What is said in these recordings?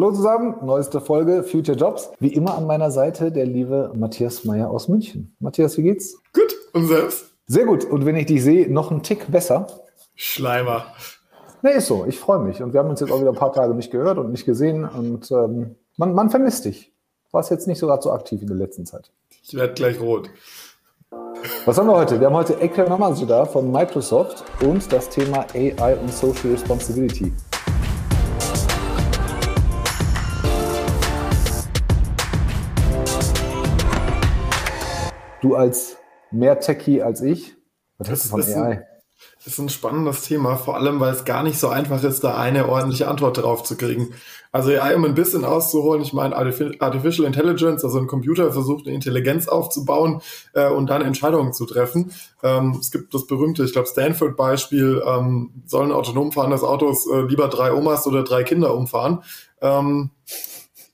Hallo zusammen, neueste Folge Future Jobs. Wie immer an meiner Seite der liebe Matthias Meyer aus München. Matthias, wie geht's? Gut, und selbst? Sehr gut. Und wenn ich dich sehe, noch einen Tick besser. Schleimer. Nee, ist so. Ich freue mich. Und wir haben uns jetzt auch wieder ein paar Tage nicht gehört und nicht gesehen. Und ähm, man, man vermisst dich. Warst jetzt nicht so gerade so aktiv in der letzten Zeit. Ich werde gleich rot. Was haben wir heute? Wir haben heute Ekrem da von Microsoft und das Thema AI und Social Responsibility. Du als mehr Techie als ich, was hältst du von AI? Ein, ist ein spannendes Thema, vor allem, weil es gar nicht so einfach ist, da eine ordentliche Antwort drauf zu kriegen. Also AI, um ein bisschen auszuholen, ich meine Artificial Intelligence, also ein Computer versucht eine Intelligenz aufzubauen äh, und dann Entscheidungen zu treffen. Ähm, es gibt das berühmte, ich glaube Stanford-Beispiel, ähm, sollen autonom fahrendes Autos äh, lieber drei Omas oder drei Kinder umfahren. Ähm,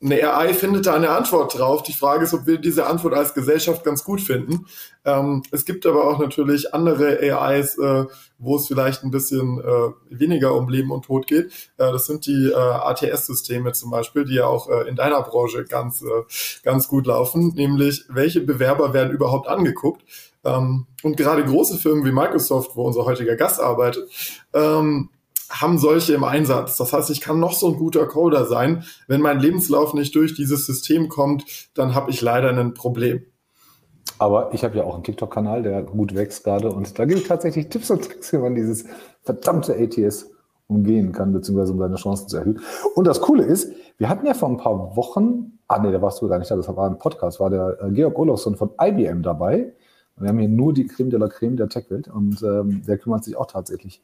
eine AI findet da eine Antwort drauf. Die Frage ist, ob wir diese Antwort als Gesellschaft ganz gut finden. Ähm, es gibt aber auch natürlich andere AIs, äh, wo es vielleicht ein bisschen äh, weniger um Leben und Tod geht. Äh, das sind die äh, ATS-Systeme zum Beispiel, die ja auch äh, in deiner Branche ganz, äh, ganz gut laufen. Nämlich, welche Bewerber werden überhaupt angeguckt? Ähm, und gerade große Firmen wie Microsoft, wo unser heutiger Gast arbeitet, ähm, haben solche im Einsatz. Das heißt, ich kann noch so ein guter Coder sein. Wenn mein Lebenslauf nicht durch dieses System kommt, dann habe ich leider ein Problem. Aber ich habe ja auch einen TikTok-Kanal, der gut wächst gerade. Und da gebe ich tatsächlich Tipps und Tricks, wie man dieses verdammte ATS umgehen kann, beziehungsweise um seine Chancen zu erhöhen. Und das Coole ist, wir hatten ja vor ein paar Wochen, ah nee, da warst du gar nicht da, das war ein Podcast, war der äh, Georg Olofsson von IBM dabei. Wir haben hier nur die Creme de la Creme der Tech-Welt und ähm, der kümmert sich auch tatsächlich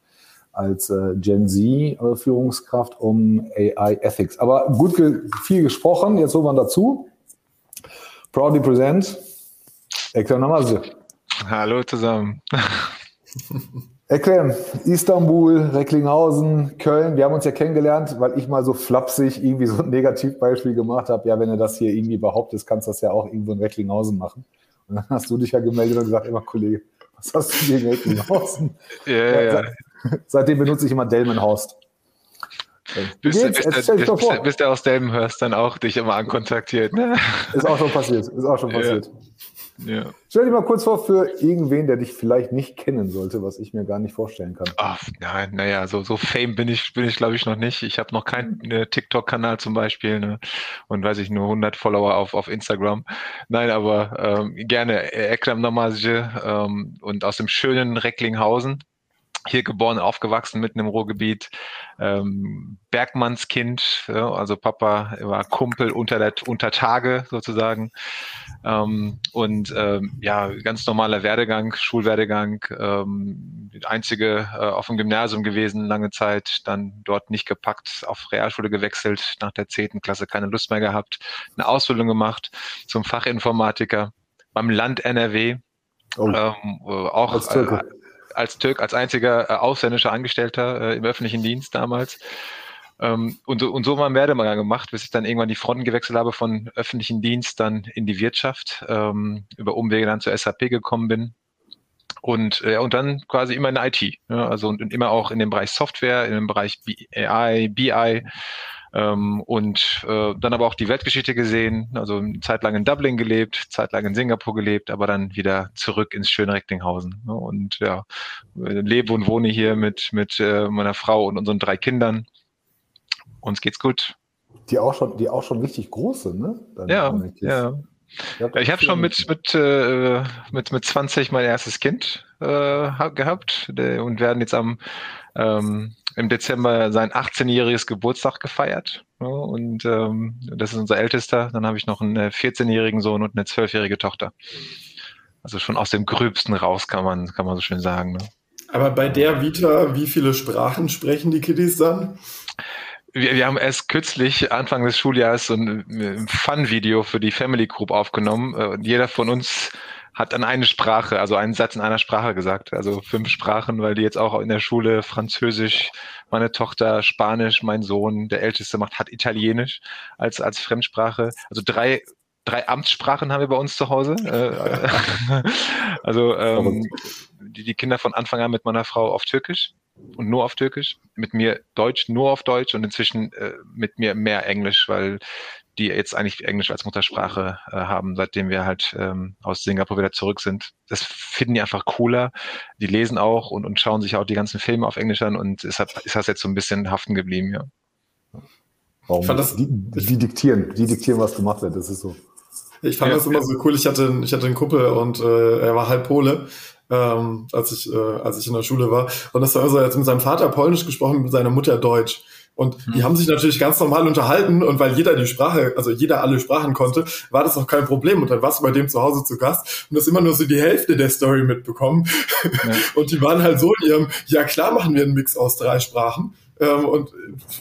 als äh, Gen Z-Führungskraft äh, um AI Ethics. Aber gut, ge viel gesprochen, jetzt holen wir dazu. Proudly present, Ekrem Namazi. Hallo zusammen. Ekrem, Istanbul, Recklinghausen, Köln, wir haben uns ja kennengelernt, weil ich mal so flapsig irgendwie so ein Negativbeispiel gemacht habe. Ja, wenn du das hier irgendwie behauptest, kannst du das ja auch irgendwo in Recklinghausen machen. Und dann hast du dich ja gemeldet und gesagt, immer Kollege, was hast du gegen Recklinghausen? Ja, ja, ja. Seitdem benutze ich immer Delmenhorst. Bis, bis, der aus Delmenhorst dann auch dich immer ankontaktiert. Ne? Ist auch schon passiert. Ist auch schon passiert. Ja. ja. Stell dir mal kurz vor für irgendwen, der dich vielleicht nicht kennen sollte, was ich mir gar nicht vorstellen kann. Ach, nein, naja, so, so Fame bin ich, bin ich glaube ich noch nicht. Ich habe noch keinen ne, TikTok-Kanal zum Beispiel ne? und weiß ich nur 100 Follower auf, auf Instagram. Nein, aber ähm, gerne Ekrem Namazje ähm, und aus dem schönen Recklinghausen hier geboren, aufgewachsen mitten im Ruhrgebiet, ähm, Bergmannskind, ja, also Papa war Kumpel unter der unter Tage sozusagen ähm, und ähm, ja ganz normaler Werdegang, Schulwerdegang, ähm, einzige äh, auf dem Gymnasium gewesen lange Zeit, dann dort nicht gepackt, auf Realschule gewechselt, nach der zehnten Klasse keine Lust mehr gehabt, eine Ausbildung gemacht zum Fachinformatiker beim Land NRW. Oh. Ähm, äh, auch als Türke. Als Türk, als einziger äh, ausländischer Angestellter äh, im öffentlichen Dienst damals. Ähm, und, so, und so mehr mal gemacht, bis ich dann irgendwann die Fronten gewechselt habe von öffentlichen Dienst dann in die Wirtschaft, ähm, über Umwege dann zur SAP gekommen bin. Und, äh, und dann quasi immer in IT. Ja, also und, und immer auch in dem Bereich Software, in dem Bereich AI, BI ähm, und äh, dann aber auch die Weltgeschichte gesehen, also eine Zeit lang in Dublin gelebt, Zeit lang in Singapur gelebt, aber dann wieder zurück ins schöne Recklinghausen. Ne? Und ja, lebe und wohne hier mit, mit äh, meiner Frau und unseren drei Kindern. Uns geht's gut. Die auch schon, die auch schon richtig große, ne? Dann ja, ja. Ich habe schon mit, mit, äh, mit, mit 20 mein erstes Kind äh, gehabt und werden jetzt am ähm, im Dezember sein 18-jähriges Geburtstag gefeiert. Ja, und ähm, das ist unser ältester. Dann habe ich noch einen 14-jährigen Sohn und eine 12-jährige Tochter. Also schon aus dem Gröbsten raus, kann man, kann man so schön sagen. Ne? Aber bei der Vita, wie viele Sprachen sprechen die Kiddies dann? Wir, wir haben erst kürzlich, Anfang des Schuljahres, so ein Fun-Video für die Family Group aufgenommen. Äh, und jeder von uns hat dann eine Sprache, also einen Satz in einer Sprache gesagt. Also fünf Sprachen, weil die jetzt auch in der Schule Französisch, meine Tochter Spanisch, mein Sohn, der Älteste macht, hat Italienisch als, als Fremdsprache. Also drei, drei Amtssprachen haben wir bei uns zu Hause. Äh, also ähm, die, die Kinder von Anfang an mit meiner Frau auf Türkisch. Und nur auf Türkisch, mit mir Deutsch nur auf Deutsch und inzwischen äh, mit mir mehr Englisch, weil die jetzt eigentlich Englisch als Muttersprache äh, haben, seitdem wir halt ähm, aus Singapur wieder zurück sind. Das finden die einfach cooler. Die lesen auch und, und schauen sich auch die ganzen Filme auf Englisch an und ist, ist das jetzt so ein bisschen haften geblieben, ja. Warum? Das, die, die, diktieren, die diktieren, was gemacht wird. Das ist so. Ich fand ja, das immer ja. so cool. Ich hatte, ich hatte einen Kumpel und äh, er war halb Pole, ähm, als ich, äh, als ich in der Schule war. Und das war so, er hat mit seinem Vater Polnisch gesprochen, mit seiner Mutter Deutsch. Und die hm. haben sich natürlich ganz normal unterhalten und weil jeder die Sprache, also jeder alle Sprachen konnte, war das auch kein Problem. Und dann warst du bei dem zu Hause zu Gast und hast immer nur so die Hälfte der Story mitbekommen. Ja. Und die waren halt so in ihrem, ja klar machen wir einen Mix aus drei Sprachen. Ähm, und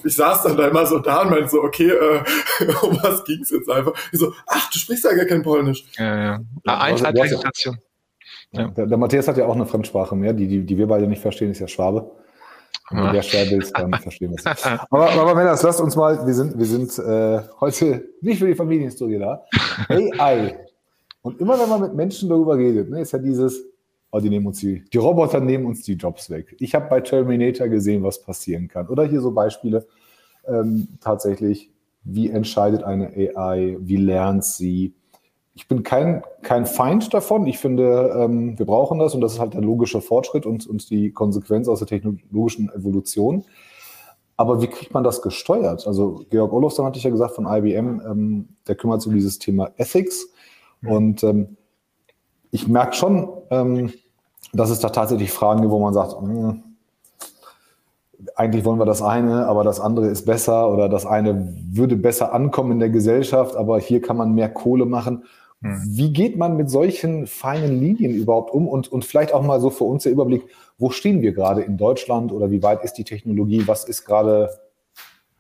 ich saß dann da immer so da und meinte so, okay, äh, um was ging's jetzt einfach? Ich so, ach, du sprichst ja gar kein Polnisch. Ja, ja. ja also, ja. Der, der, Matthias hat ja auch eine Fremdsprache mehr, die, die, die wir beide nicht verstehen, ist ja Schwabe. Wenn du der schwer willst, dann verstehen wir es. Aber, aber Männers, lasst uns mal, wir sind, wir sind äh, heute nicht für die Familienhistorie da. AI. Und immer wenn man mit Menschen darüber redet, ne, ist ja dieses, oh, die nehmen uns die, die Roboter nehmen uns die Jobs weg. Ich habe bei Terminator gesehen, was passieren kann. Oder hier so Beispiele ähm, tatsächlich, wie entscheidet eine AI, wie lernt sie. Ich bin kein, kein Feind davon. Ich finde, ähm, wir brauchen das und das ist halt der logische Fortschritt und, und die Konsequenz aus der technologischen Evolution. Aber wie kriegt man das gesteuert? Also Georg Olofsson hatte ich ja gesagt von IBM, ähm, der kümmert sich um dieses Thema Ethics. Mhm. Und ähm, ich merke schon, ähm, dass es da tatsächlich Fragen gibt, wo man sagt, mh, hm, eigentlich wollen wir das eine, aber das andere ist besser oder das eine würde besser ankommen in der Gesellschaft, aber hier kann man mehr Kohle machen. Hm. Wie geht man mit solchen feinen Linien überhaupt um und, und vielleicht auch mal so für uns der Überblick, wo stehen wir gerade in Deutschland oder wie weit ist die Technologie, was ist gerade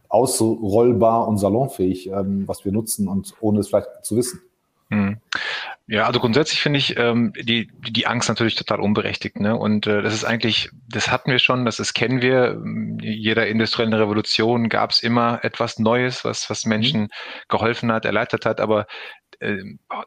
ausrollbar und salonfähig, ähm, was wir nutzen und ohne es vielleicht zu wissen? Hm. Ja, also grundsätzlich finde ich ähm, die, die Angst natürlich total unberechtigt. Ne? Und äh, das ist eigentlich, das hatten wir schon, das ist, kennen wir. Jeder industriellen Revolution gab es immer etwas Neues, was, was Menschen mhm. geholfen hat, erleichtert hat. Aber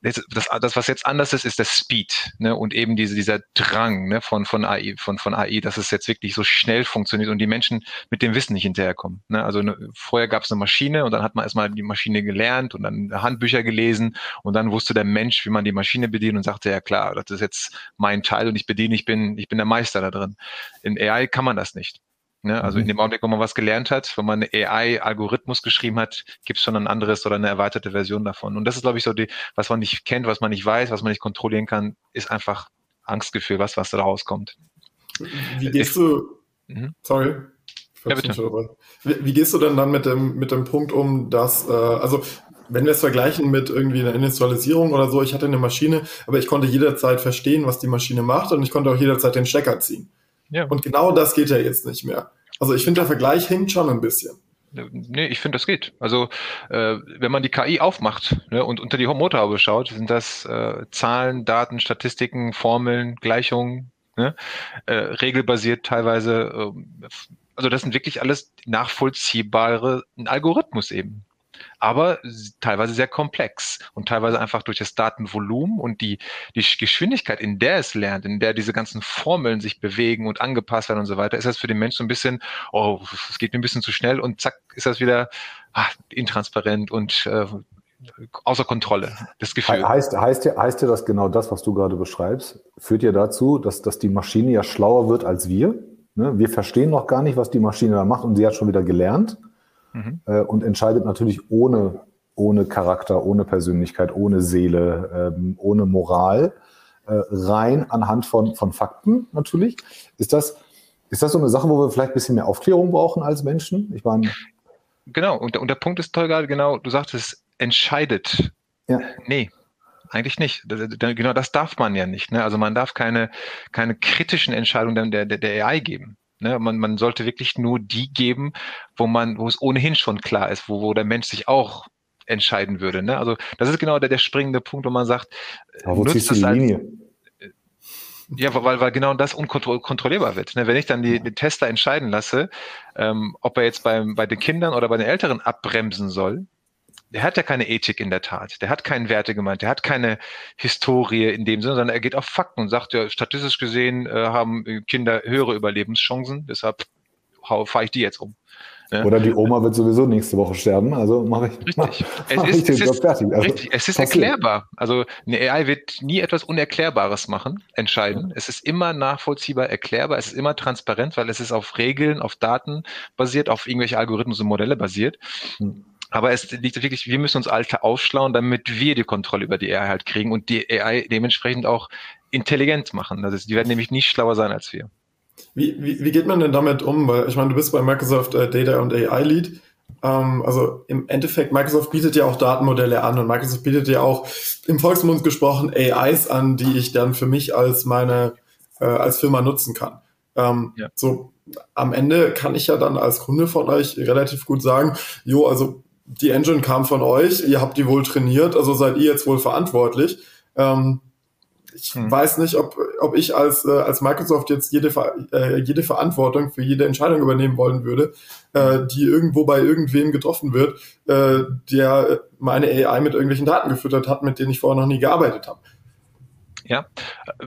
das, das, was jetzt anders ist, ist der Speed ne? und eben diese, dieser Drang ne? von, von, AI, von, von AI, dass es jetzt wirklich so schnell funktioniert und die Menschen mit dem Wissen nicht hinterherkommen. Ne? Also ne, vorher gab es eine Maschine und dann hat man erstmal die Maschine gelernt und dann Handbücher gelesen und dann wusste der Mensch, wie man die Maschine bedient und sagte, ja klar, das ist jetzt mein Teil und ich bediene, ich bin, ich bin der Meister da drin. In AI kann man das nicht. Ne? Also mhm. in dem Augenblick, wo man was gelernt hat, wenn man eine AI-Algorithmus geschrieben hat, gibt es schon ein anderes oder eine erweiterte Version davon. Und das ist, glaube ich, so die, was man nicht kennt, was man nicht weiß, was man nicht kontrollieren kann, ist einfach Angstgefühl, was, was da rauskommt. Wie gehst ich, du, mhm. sorry, ja. Wie, wie, gehst du denn dann mit dem, mit dem Punkt um, dass, äh, also wenn wir es vergleichen mit irgendwie einer Initialisierung oder so, ich hatte eine Maschine, aber ich konnte jederzeit verstehen, was die Maschine macht und ich konnte auch jederzeit den Stecker ziehen. Ja. Und genau das geht ja jetzt nicht mehr. Also ich finde, der Vergleich hinkt schon ein bisschen. Nee, ich finde, das geht. Also äh, wenn man die KI aufmacht ne, und unter die Motorhaube schaut, sind das äh, Zahlen, Daten, Statistiken, Formeln, Gleichungen, ne, äh, regelbasiert teilweise. Äh, also das sind wirklich alles nachvollziehbare Algorithmus eben aber teilweise sehr komplex und teilweise einfach durch das Datenvolumen und die, die Geschwindigkeit, in der es lernt, in der diese ganzen Formeln sich bewegen und angepasst werden und so weiter, ist das für den Menschen so ein bisschen, oh, es geht mir ein bisschen zu schnell und zack, ist das wieder ah, intransparent und äh, außer Kontrolle, das Gefühl. Heißt, heißt, ja, heißt ja das genau das, was du gerade beschreibst, führt ja dazu, dass, dass die Maschine ja schlauer wird als wir. Ne? Wir verstehen noch gar nicht, was die Maschine da macht und sie hat schon wieder gelernt mhm. äh, und entscheidet natürlich ohne, ohne Charakter, ohne Persönlichkeit, ohne Seele, ähm, ohne Moral, äh, rein anhand von, von Fakten natürlich. Ist das, ist das so eine Sache, wo wir vielleicht ein bisschen mehr Aufklärung brauchen als Menschen? Ich meine. Genau, und, und der Punkt ist toll gerade, genau, du sagtest, entscheidet. Ja. Nee, eigentlich nicht. Genau das darf man ja nicht. Ne? Also man darf keine, keine kritischen Entscheidungen der, der, der AI geben. Ne, man, man sollte wirklich nur die geben, wo man, wo es ohnehin schon klar ist, wo, wo der Mensch sich auch entscheiden würde. Ne? Also das ist genau der, der springende Punkt, wo man sagt, Aber wo ziehst du die Linie? Als, ja, weil, weil genau das unkontrollierbar wird. Ne? Wenn ich dann die, die Tester entscheiden lasse, ähm, ob er jetzt beim, bei den Kindern oder bei den Älteren abbremsen soll, der hat ja keine Ethik in der Tat, der hat keinen Werte gemeint, der hat keine Historie in dem Sinne, sondern er geht auf Fakten und sagt ja, statistisch gesehen äh, haben Kinder höhere Überlebenschancen, deshalb fahre ich die jetzt um. Ja. Oder die Oma wird sowieso nächste Woche sterben, also mache ich, richtig. Mach, es mach ist, ich den Job fertig. Also, richtig. Es ist passiert. erklärbar. Also eine AI wird nie etwas Unerklärbares machen, entscheiden. Es ist immer nachvollziehbar, erklärbar, es ist immer transparent, weil es ist auf Regeln, auf Daten basiert, auf irgendwelche Algorithmen und Modelle basiert. Hm. Aber es liegt wirklich, wir müssen uns Alte aufschlauen, damit wir die Kontrolle über die AI halt kriegen und die AI dementsprechend auch intelligent machen. Also die werden nämlich nicht schlauer sein als wir. Wie, wie, wie geht man denn damit um? Weil ich meine, du bist bei Microsoft äh, Data und AI Lead. Ähm, also im Endeffekt, Microsoft bietet ja auch Datenmodelle an und Microsoft bietet ja auch im Volksmund gesprochen AIs an, die ich dann für mich als meine äh, als Firma nutzen kann. Ähm, ja. So am Ende kann ich ja dann als Kunde von euch relativ gut sagen, jo, also die Engine kam von euch, ihr habt die wohl trainiert, also seid ihr jetzt wohl verantwortlich. Ähm, ich hm. weiß nicht, ob, ob ich als, äh, als Microsoft jetzt jede, äh, jede Verantwortung für jede Entscheidung übernehmen wollen würde, äh, die irgendwo bei irgendwem getroffen wird, äh, der meine AI mit irgendwelchen Daten gefüttert hat, mit denen ich vorher noch nie gearbeitet habe. Ja,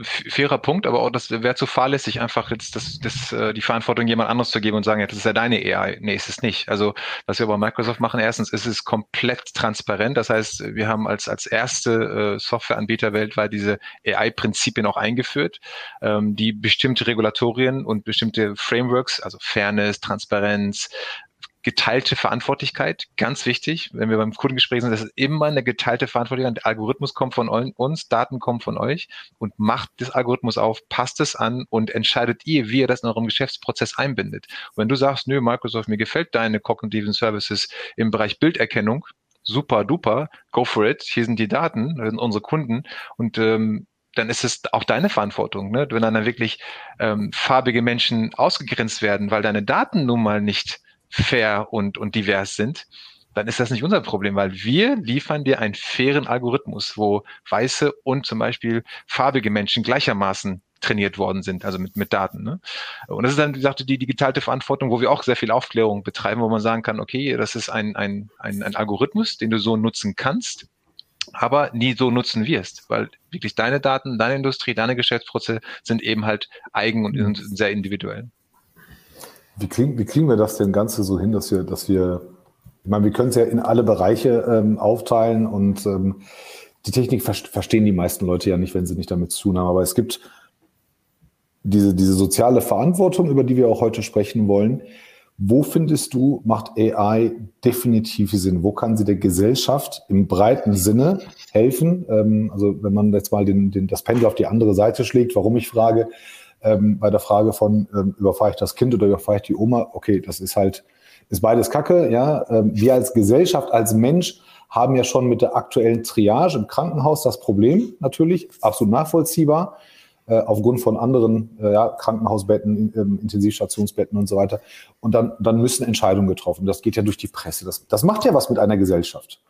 fairer Punkt, aber auch das wäre zu fahrlässig, einfach jetzt das, das, äh, die Verantwortung jemand anderes zu geben und sagen, ja, das ist ja deine AI. Nee, ist es nicht. Also was wir bei Microsoft machen, erstens ist es komplett transparent. Das heißt, wir haben als, als erste äh, Softwareanbieter weltweit diese AI-Prinzipien auch eingeführt, ähm, die bestimmte Regulatorien und bestimmte Frameworks, also Fairness, Transparenz, geteilte Verantwortlichkeit, ganz wichtig, wenn wir beim Kundengespräch sind, das ist immer eine geteilte Verantwortlichkeit. Der Algorithmus kommt von uns, Daten kommen von euch und macht das Algorithmus auf, passt es an und entscheidet ihr, wie ihr das in eurem Geschäftsprozess einbindet. Und wenn du sagst, nö, Microsoft, mir gefällt deine kognitiven Services im Bereich Bilderkennung, super duper, go for it, hier sind die Daten, das sind unsere Kunden und ähm, dann ist es auch deine Verantwortung, ne? wenn dann wirklich ähm, farbige Menschen ausgegrenzt werden, weil deine Daten nun mal nicht fair und, und divers sind, dann ist das nicht unser Problem, weil wir liefern dir einen fairen Algorithmus, wo weiße und zum Beispiel farbige Menschen gleichermaßen trainiert worden sind, also mit, mit Daten. Ne? Und das ist dann, wie gesagt, die digitalte Verantwortung, wo wir auch sehr viel Aufklärung betreiben, wo man sagen kann, okay, das ist ein, ein, ein, ein Algorithmus, den du so nutzen kannst, aber nie so nutzen wirst, weil wirklich deine Daten, deine Industrie, deine Geschäftsprozesse sind eben halt eigen und sind sehr individuell. Wie kriegen, wie kriegen wir das denn Ganze so hin, dass wir, dass wir, ich meine, wir können es ja in alle Bereiche ähm, aufteilen und ähm, die Technik ver verstehen die meisten Leute ja nicht, wenn sie nicht damit zu tun haben. Aber es gibt diese, diese soziale Verantwortung, über die wir auch heute sprechen wollen. Wo findest du, macht AI definitiv Sinn? Wo kann sie der Gesellschaft im breiten Sinne helfen? Ähm, also wenn man jetzt mal den, den, das Pendel auf die andere Seite schlägt, warum ich frage, ähm, bei der Frage von, ähm, überfahre ich das Kind oder überfahre ich die Oma? Okay, das ist halt, ist beides Kacke, ja. Ähm, wir als Gesellschaft, als Mensch haben ja schon mit der aktuellen Triage im Krankenhaus das Problem, natürlich, absolut nachvollziehbar, äh, aufgrund von anderen äh, ja, Krankenhausbetten, äh, Intensivstationsbetten und so weiter. Und dann, dann müssen Entscheidungen getroffen. Das geht ja durch die Presse. Das, das macht ja was mit einer Gesellschaft.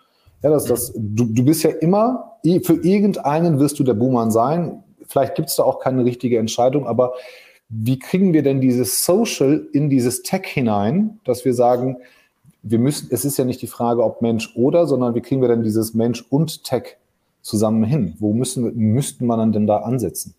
Ja, das, das, du, du bist ja immer, für irgendeinen wirst du der Buhmann sein, vielleicht gibt es da auch keine richtige Entscheidung, aber wie kriegen wir denn dieses Social in dieses Tech hinein, dass wir sagen, wir müssen, es ist ja nicht die Frage, ob Mensch oder, sondern wie kriegen wir denn dieses Mensch und Tech zusammen hin? Wo müssen, müssten man denn da ansetzen?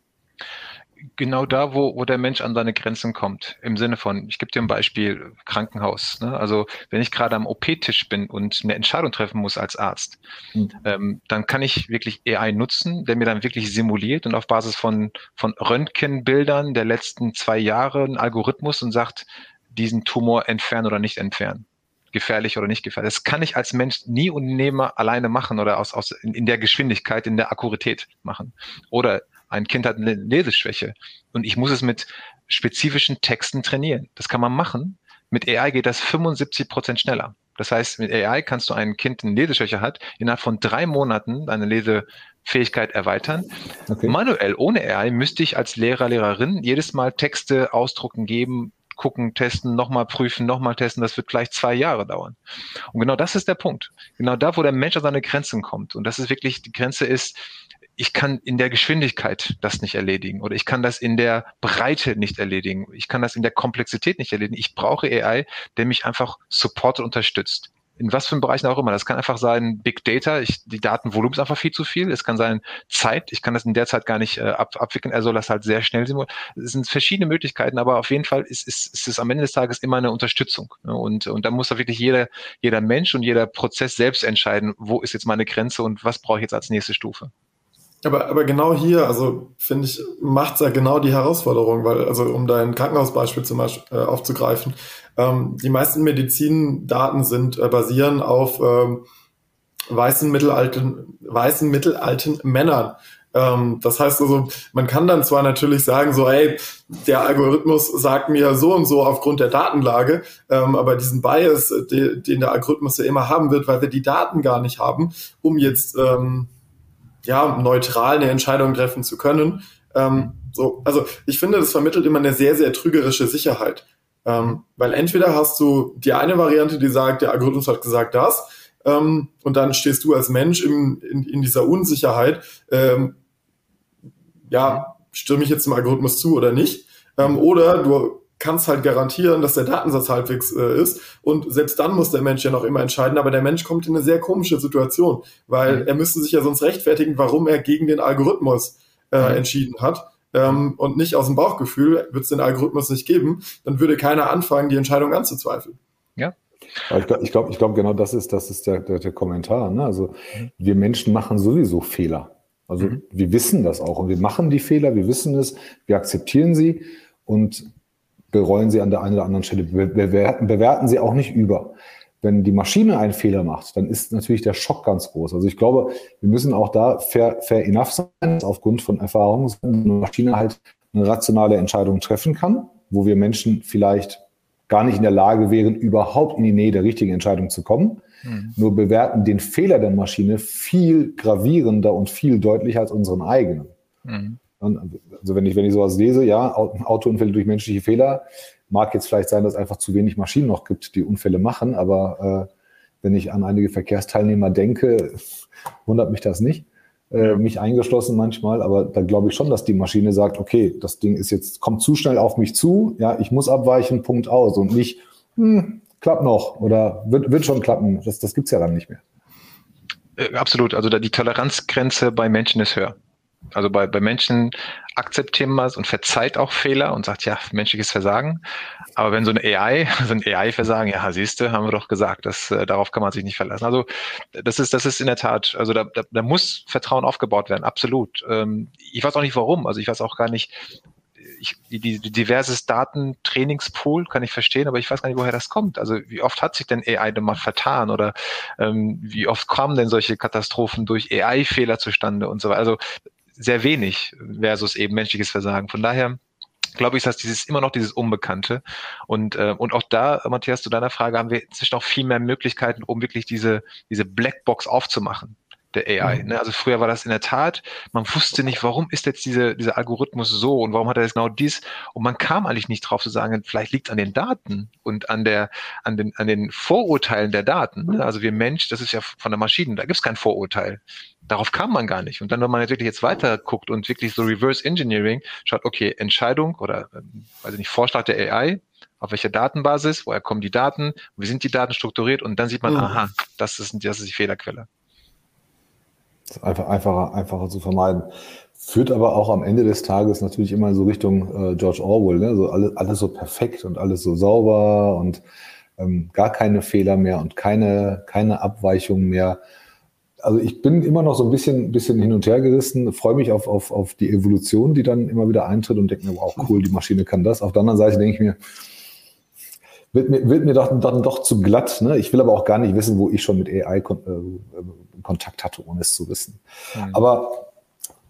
Genau da, wo, wo der Mensch an seine Grenzen kommt. Im Sinne von, ich gebe dir ein Beispiel, Krankenhaus. Ne? Also wenn ich gerade am OP-Tisch bin und eine Entscheidung treffen muss als Arzt, mhm. ähm, dann kann ich wirklich AI nutzen, der mir dann wirklich simuliert und auf Basis von, von Röntgenbildern der letzten zwei Jahre einen Algorithmus und sagt, diesen Tumor entfernen oder nicht entfernen gefährlich oder nicht gefährlich. Das kann ich als Mensch nie und nimmer alleine machen oder aus, aus in, in der Geschwindigkeit, in der Akkuratität machen. Oder ein Kind hat eine Leseschwäche und ich muss es mit spezifischen Texten trainieren. Das kann man machen. Mit AI geht das 75 Prozent schneller. Das heißt, mit AI kannst du ein Kind, eine Leseschwäche hat, innerhalb von drei Monaten deine Lesefähigkeit erweitern. Okay. Manuell, ohne AI, müsste ich als Lehrer, Lehrerin jedes Mal Texte ausdrucken, geben, gucken, testen, nochmal prüfen, nochmal testen. Das wird gleich zwei Jahre dauern. Und genau das ist der Punkt. Genau da, wo der Mensch an seine Grenzen kommt. Und das ist wirklich, die Grenze ist, ich kann in der Geschwindigkeit das nicht erledigen oder ich kann das in der Breite nicht erledigen. Ich kann das in der Komplexität nicht erledigen. Ich brauche AI, der mich einfach supportet, unterstützt. in was für einem Bereichen auch immer. Das kann einfach sein Big Data, ich, die Datenvolumen ist einfach viel zu viel. Es kann sein Zeit, ich kann das in der Zeit gar nicht äh, ab, abwickeln, er soll das halt sehr schnell simulieren. Es sind verschiedene Möglichkeiten, aber auf jeden Fall ist, ist, ist es am Ende des Tages immer eine Unterstützung. Ne? Und, und da muss da wirklich jeder, jeder Mensch und jeder Prozess selbst entscheiden, wo ist jetzt meine Grenze und was brauche ich jetzt als nächste Stufe. Aber, aber genau hier, also finde ich, macht es ja genau die Herausforderung, weil, also um dein Krankenhausbeispiel zum Beispiel äh, aufzugreifen, ähm, die meisten Medizindaten sind äh, basieren auf ähm, weißen mittelalten, weißen mittelalten Männern. Ähm, das heißt also, man kann dann zwar natürlich sagen, so, ey, der Algorithmus sagt mir so und so aufgrund der Datenlage, ähm, aber diesen Bias, de, den der Algorithmus ja immer haben wird, weil wir die Daten gar nicht haben, um jetzt ähm, ja, neutral eine Entscheidung treffen zu können. Ähm, so, also ich finde, das vermittelt immer eine sehr, sehr trügerische Sicherheit. Ähm, weil entweder hast du die eine Variante, die sagt, der Algorithmus hat gesagt das, ähm, und dann stehst du als Mensch im, in, in dieser Unsicherheit, ähm, ja, stimme ich jetzt dem Algorithmus zu oder nicht? Ähm, oder du kannst halt garantieren, dass der Datensatz halbwegs äh, ist. Und selbst dann muss der Mensch ja noch immer entscheiden. Aber der Mensch kommt in eine sehr komische Situation, weil mhm. er müsste sich ja sonst rechtfertigen, warum er gegen den Algorithmus äh, mhm. entschieden hat. Ähm, und nicht aus dem Bauchgefühl, wird es den Algorithmus nicht geben, dann würde keiner anfangen, die Entscheidung anzuzweifeln. Ja. Ich glaube, ich glaube, ich glaub, genau das ist, das ist der, der, der Kommentar. Ne? Also mhm. wir Menschen machen sowieso Fehler. Also mhm. wir wissen das auch und wir machen die Fehler, wir wissen es, wir akzeptieren sie und bereuen sie an der einen oder anderen Stelle, bewerten, bewerten sie auch nicht über. Wenn die Maschine einen Fehler macht, dann ist natürlich der Schock ganz groß. Also ich glaube, wir müssen auch da fair, fair enough sein, aufgrund von Erfahrungen, dass eine Maschine halt eine rationale Entscheidung treffen kann, wo wir Menschen vielleicht gar nicht in der Lage wären, überhaupt in die Nähe der richtigen Entscheidung zu kommen. Mhm. Nur bewerten den Fehler der Maschine viel gravierender und viel deutlicher als unseren eigenen. Mhm. Also wenn ich, wenn ich sowas lese, ja, Autounfälle durch menschliche Fehler, mag jetzt vielleicht sein, dass es einfach zu wenig Maschinen noch gibt, die Unfälle machen, aber äh, wenn ich an einige Verkehrsteilnehmer denke, wundert mich das nicht. Äh, mich eingeschlossen manchmal, aber da glaube ich schon, dass die Maschine sagt, okay, das Ding ist jetzt, kommt zu schnell auf mich zu, ja, ich muss abweichen, Punkt aus und nicht, hm, klappt noch oder wird, wird schon klappen. Das, das gibt's ja dann nicht mehr. Äh, absolut, also da die Toleranzgrenze bei Menschen ist höher. Also bei, bei Menschen akzeptieren wir es und verzeiht auch Fehler und sagt, ja, menschliches Versagen. Aber wenn so eine AI, so ein AI-Versagen, ja, siehst du, haben wir doch gesagt, dass, äh, darauf kann man sich nicht verlassen. Also das ist, das ist in der Tat, also da, da, da muss Vertrauen aufgebaut werden, absolut. Ähm, ich weiß auch nicht warum, also ich weiß auch gar nicht, ich, die, die diverses Datentrainingspool kann ich verstehen, aber ich weiß gar nicht, woher das kommt. Also wie oft hat sich denn AI denn mal vertan oder ähm, wie oft kamen denn solche Katastrophen durch AI-Fehler zustande und so weiter. Also sehr wenig versus eben menschliches Versagen. Von daher glaube ich, dass dieses immer noch dieses Unbekannte und äh, und auch da, Matthias, zu deiner Frage haben wir inzwischen auch viel mehr Möglichkeiten, um wirklich diese diese Blackbox aufzumachen der AI. Mhm. Ne? Also früher war das in der Tat, man wusste nicht, warum ist jetzt diese, dieser Algorithmus so und warum hat er jetzt genau dies und man kam eigentlich nicht drauf zu sagen, vielleicht liegt es an den Daten und an der, an den, an den Vorurteilen der Daten. Ne? Also wir Mensch, das ist ja von der Maschine, da gibt es kein Vorurteil. Darauf kam man gar nicht. Und dann, wenn man natürlich jetzt weiter guckt und wirklich so Reverse Engineering schaut, okay, Entscheidung oder, ähm, weiß ich nicht, Vorschlag der AI, auf welcher Datenbasis, woher kommen die Daten, wie sind die Daten strukturiert und dann sieht man, mhm. aha, das ist, das ist die Fehlerquelle. Einfach, einfacher, einfacher zu vermeiden. Führt aber auch am Ende des Tages natürlich immer so Richtung äh, George Orwell, ne? so alles, alles so perfekt und alles so sauber und ähm, gar keine Fehler mehr und keine, keine Abweichungen mehr. Also ich bin immer noch so ein bisschen, bisschen hin und her gerissen, freue mich auf, auf, auf die Evolution, die dann immer wieder eintritt und denke mir, wow, cool, die Maschine kann das. Auf der anderen Seite denke ich mir, wird mir, wird mir doch, dann doch zu glatt. Ne? Ich will aber auch gar nicht wissen, wo ich schon mit AI kon äh, Kontakt hatte, ohne es zu wissen. Mhm. Aber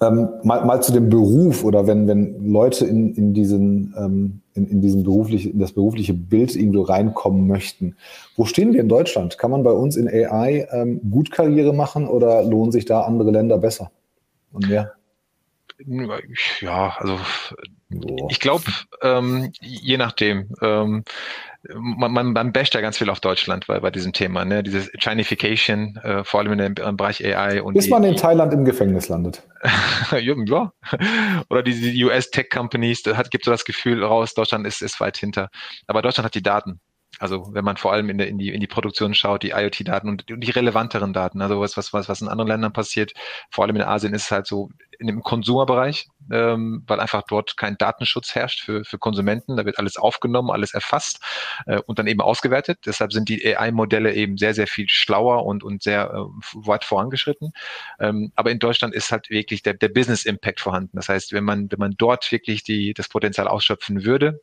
ähm, mal, mal zu dem Beruf oder wenn, wenn Leute in, in diesen, ähm, in, in diesen berufliche, in das berufliche Bild irgendwo reinkommen möchten. Wo stehen wir in Deutschland? Kann man bei uns in AI ähm, gut Karriere machen oder lohnen sich da andere Länder besser und mehr? Ja, also ich glaube, ähm, je nachdem. Man, man, man basht ja ganz viel auf Deutschland bei, bei diesem Thema, ne? Dieses Chinification, äh, vor allem in dem, im Bereich AI. Und Bis man in Thailand im Gefängnis landet. ja. Oder diese US-Tech-Companies, da hat, gibt so das Gefühl raus, Deutschland ist, ist weit hinter. Aber Deutschland hat die Daten. Also wenn man vor allem in, der, in, die, in die Produktion schaut, die IoT-Daten und die relevanteren Daten, also was, was, was, was in anderen Ländern passiert, vor allem in Asien ist es halt so in dem Konsumerbereich, ähm, weil einfach dort kein Datenschutz herrscht für, für Konsumenten. Da wird alles aufgenommen, alles erfasst äh, und dann eben ausgewertet. Deshalb sind die AI-Modelle eben sehr, sehr viel schlauer und, und sehr äh, weit vorangeschritten. Ähm, aber in Deutschland ist halt wirklich der, der Business-Impact vorhanden. Das heißt, wenn man, wenn man dort wirklich die, das Potenzial ausschöpfen würde,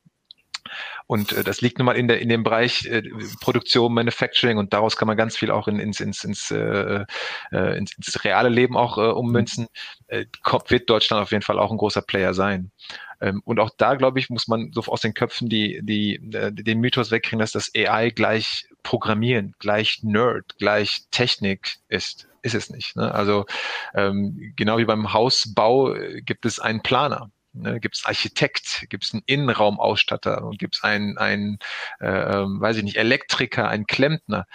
und äh, das liegt nun mal in, der, in dem Bereich äh, Produktion, Manufacturing und daraus kann man ganz viel auch in, ins, ins, ins, äh, äh ins, ins reale Leben auch äh, ummünzen. Äh, wird Deutschland auf jeden Fall auch ein großer Player sein. Ähm, und auch da, glaube ich, muss man so aus den Köpfen die, die, äh, den Mythos wegkriegen, dass das AI gleich Programmieren, gleich Nerd, gleich Technik ist. Ist es nicht. Ne? Also ähm, genau wie beim Hausbau äh, gibt es einen Planer. Ne, gibt es Architekt, gibt es einen Innenraumausstatter und gibt es einen, einen äh, ähm, weiß ich nicht, Elektriker, einen Klempner.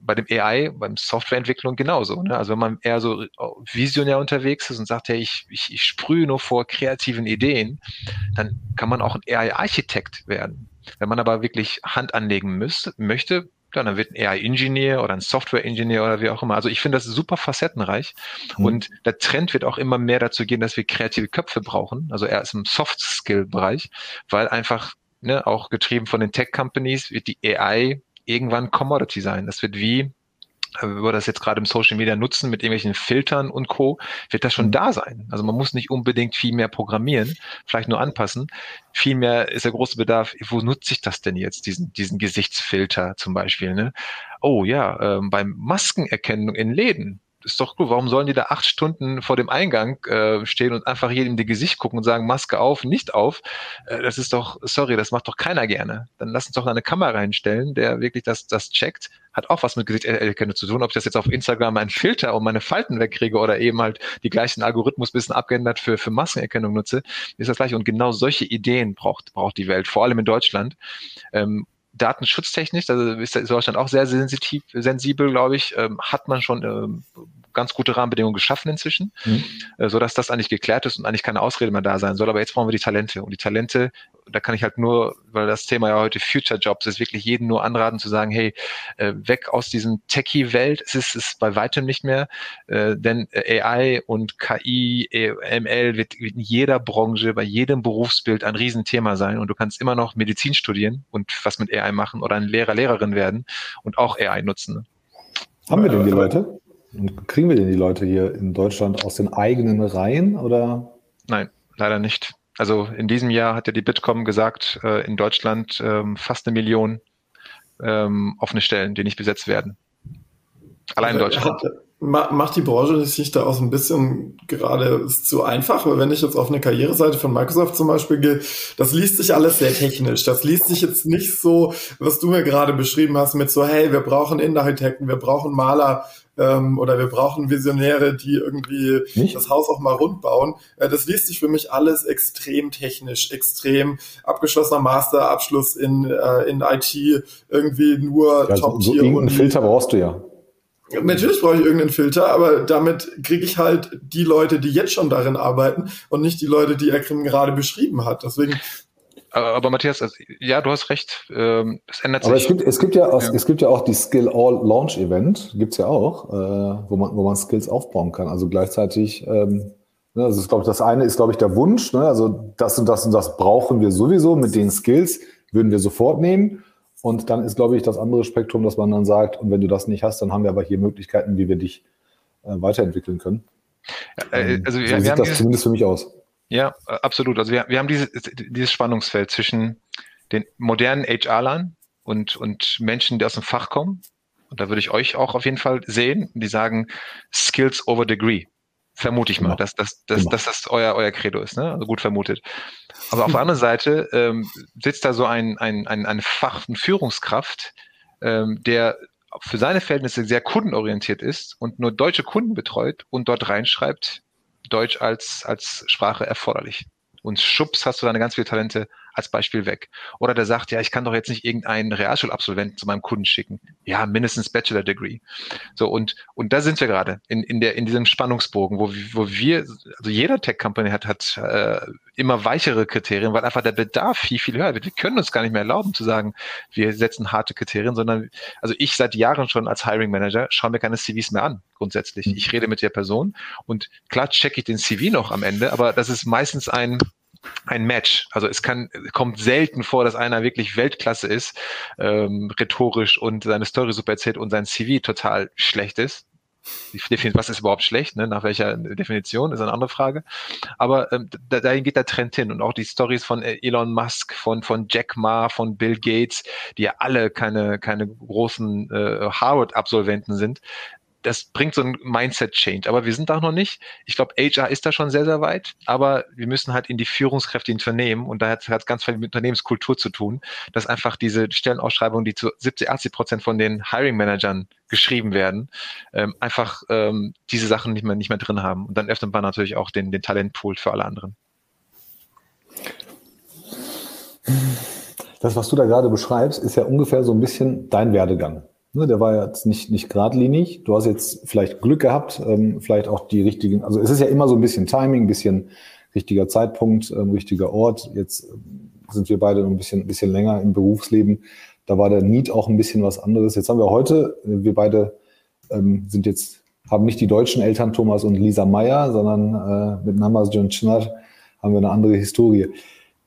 Bei dem AI, beim Softwareentwicklung genauso. Ne? Also wenn man eher so visionär unterwegs ist und sagt, ja, ich, ich, ich sprühe nur vor kreativen Ideen, dann kann man auch ein AI-Architekt werden. Wenn man aber wirklich Hand anlegen müsste, möchte, ja, dann wird ein AI-Ingenieur oder ein Software-Ingenieur oder wie auch immer. Also ich finde das super facettenreich. Mhm. Und der Trend wird auch immer mehr dazu gehen, dass wir kreative Köpfe brauchen. Also er ist im Soft-Skill-Bereich, weil einfach, ne, auch getrieben von den Tech-Companies wird die AI irgendwann Commodity sein. Das wird wie wenn wir das jetzt gerade im Social Media nutzen mit irgendwelchen Filtern und Co., wird das schon mhm. da sein. Also man muss nicht unbedingt viel mehr programmieren, vielleicht nur anpassen. Vielmehr ist der große Bedarf, wo nutze ich das denn jetzt, diesen, diesen Gesichtsfilter zum Beispiel? Ne? Oh ja, ähm, beim Maskenerkennung in Läden, ist doch gut. Warum sollen die da acht Stunden vor dem Eingang äh, stehen und einfach jedem die Gesicht gucken und sagen, Maske auf, nicht auf? Äh, das ist doch, sorry, das macht doch keiner gerne. Dann lass uns doch eine Kamera reinstellen, der wirklich das, das checkt. Hat auch was mit Gesichtserkennung zu tun. Ob ich das jetzt auf Instagram einen Filter und meine Falten wegkriege oder eben halt die gleichen Algorithmus bisschen abgeändert für, für Maskenerkennung nutze, ist das gleiche. Und genau solche Ideen braucht, braucht die Welt, vor allem in Deutschland. Ähm, datenschutztechnisch, also ist Deutschland auch sehr sensitiv, sensibel, glaube ich, ähm, hat man schon ähm, ganz gute Rahmenbedingungen geschaffen inzwischen, mhm. äh, so dass das eigentlich geklärt ist und eigentlich keine Ausrede mehr da sein soll. Aber jetzt brauchen wir die Talente und die Talente da kann ich halt nur, weil das Thema ja heute Future Jobs ist, wirklich jeden nur anraten zu sagen, hey, äh, weg aus diesem Techie-Welt. Es ist es bei weitem nicht mehr, äh, denn AI und KI, ML wird in jeder Branche, bei jedem Berufsbild ein Riesenthema sein und du kannst immer noch Medizin studieren und was mit AI machen oder ein Lehrer, Lehrerin werden und auch AI nutzen. Ne? Haben wir denn die Leute? Und kriegen wir denn die Leute hier in Deutschland aus den eigenen Reihen oder? Nein, leider nicht. Also in diesem Jahr hat ja die Bitkom gesagt, äh, in Deutschland ähm, fast eine Million ähm, offene Stellen, die nicht besetzt werden. Allein in Deutschland. Hat, macht die Branche sich da auch so ein bisschen gerade zu einfach, weil wenn ich jetzt auf eine Karriereseite von Microsoft zum Beispiel gehe, das liest sich alles sehr technisch. Das liest sich jetzt nicht so, was du mir gerade beschrieben hast, mit so, hey, wir brauchen Innenarchitekten, wir brauchen Maler, ähm, oder wir brauchen Visionäre, die irgendwie Nicht? das Haus auch mal rund bauen. Äh, das liest sich für mich alles extrem technisch, extrem abgeschlossener Masterabschluss in, äh, in IT, irgendwie nur ja, Top-Tier. So, so irgendeinen Filter brauchst du ja. Natürlich brauche ich irgendeinen Filter, aber damit kriege ich halt die Leute, die jetzt schon darin arbeiten und nicht die Leute, die er gerade beschrieben hat. Deswegen aber Matthias, also, ja, du hast recht. Ähm, es ändert aber sich. Aber es gibt, es gibt ja, auch, ja. es gibt ja auch die Skill All Launch Event, gibt's ja auch, äh, wo man, wo man Skills aufbauen kann. Also gleichzeitig, ähm, ne, also ist, glaube ich, das eine ist, glaube ich, der Wunsch. Ne? Also das und das und das brauchen wir sowieso mit den Skills würden wir sofort nehmen. Und dann ist, glaube ich, das andere Spektrum, dass man dann sagt, und wenn du das nicht hast, dann haben wir aber hier Möglichkeiten, wie wir dich äh, weiterentwickeln können. Ja, äh, also ähm, so wir, sieht wir das zumindest für mich aus. Ja, äh, absolut. Also wir, wir haben diese, dieses Spannungsfeld zwischen den modernen HR-Lern und, und Menschen, die aus dem Fach kommen. Und da würde ich euch auch auf jeden Fall sehen, die sagen Skills over Degree. Vermute ich mal, genau. dass, dass, dass, genau. dass das euer, euer Credo ist, ne? Also gut vermutet. Aber auf der anderen Seite ähm, sitzt da so ein, ein, ein, ein Fach, eine Führungskraft, ähm, der für seine Verhältnisse sehr kundenorientiert ist und nur deutsche Kunden betreut und dort reinschreibt, Deutsch als, als Sprache erforderlich. Und schubs hast du deine ganz viele Talente als Beispiel weg. Oder der sagt, ja, ich kann doch jetzt nicht irgendeinen Realschulabsolventen zu meinem Kunden schicken. Ja, mindestens Bachelor Degree. So, und, und da sind wir gerade in, in, der, in diesem Spannungsbogen, wo, wo wir, also jeder Tech-Company hat, hat äh, immer weichere Kriterien, weil einfach der Bedarf viel, viel höher wird. Wir können uns gar nicht mehr erlauben zu sagen, wir setzen harte Kriterien, sondern, also ich seit Jahren schon als Hiring Manager schaue mir keine CVs mehr an, grundsätzlich. Mhm. Ich rede mit der Person und klar checke ich den CV noch am Ende, aber das ist meistens ein, ein Match. Also es kann, kommt selten vor, dass einer wirklich Weltklasse ist, ähm, rhetorisch und seine Story super erzählt und sein CV total schlecht ist. Was ist überhaupt schlecht? Ne? Nach welcher Definition ist eine andere Frage. Aber ähm, da, dahin geht der Trend hin. Und auch die Stories von äh, Elon Musk, von, von Jack Ma, von Bill Gates, die ja alle keine, keine großen äh, Harvard-Absolventen sind, das bringt so ein Mindset-Change. Aber wir sind da noch nicht. Ich glaube, HR ist da schon sehr, sehr weit. Aber wir müssen halt in die Führungskräfte in Unternehmen, und da hat es ganz viel mit Unternehmenskultur zu tun, dass einfach diese Stellenausschreibungen, die zu 70, 80 Prozent von den Hiring-Managern geschrieben werden, ähm, einfach ähm, diese Sachen nicht mehr, nicht mehr drin haben. Und dann öffnet man natürlich auch den, den Talentpool für alle anderen. Das, was du da gerade beschreibst, ist ja ungefähr so ein bisschen dein Werdegang. Ne, der war jetzt nicht, nicht geradlinig. Du hast jetzt vielleicht Glück gehabt, ähm, vielleicht auch die richtigen, also es ist ja immer so ein bisschen Timing, ein bisschen richtiger Zeitpunkt, ähm, richtiger Ort. Jetzt ähm, sind wir beide ein bisschen, ein bisschen länger im Berufsleben. Da war der Need auch ein bisschen was anderes. Jetzt haben wir heute, wir beide ähm, sind jetzt, haben nicht die deutschen Eltern Thomas und Lisa Meyer, sondern äh, mit Namazjon Çınar haben wir eine andere Historie.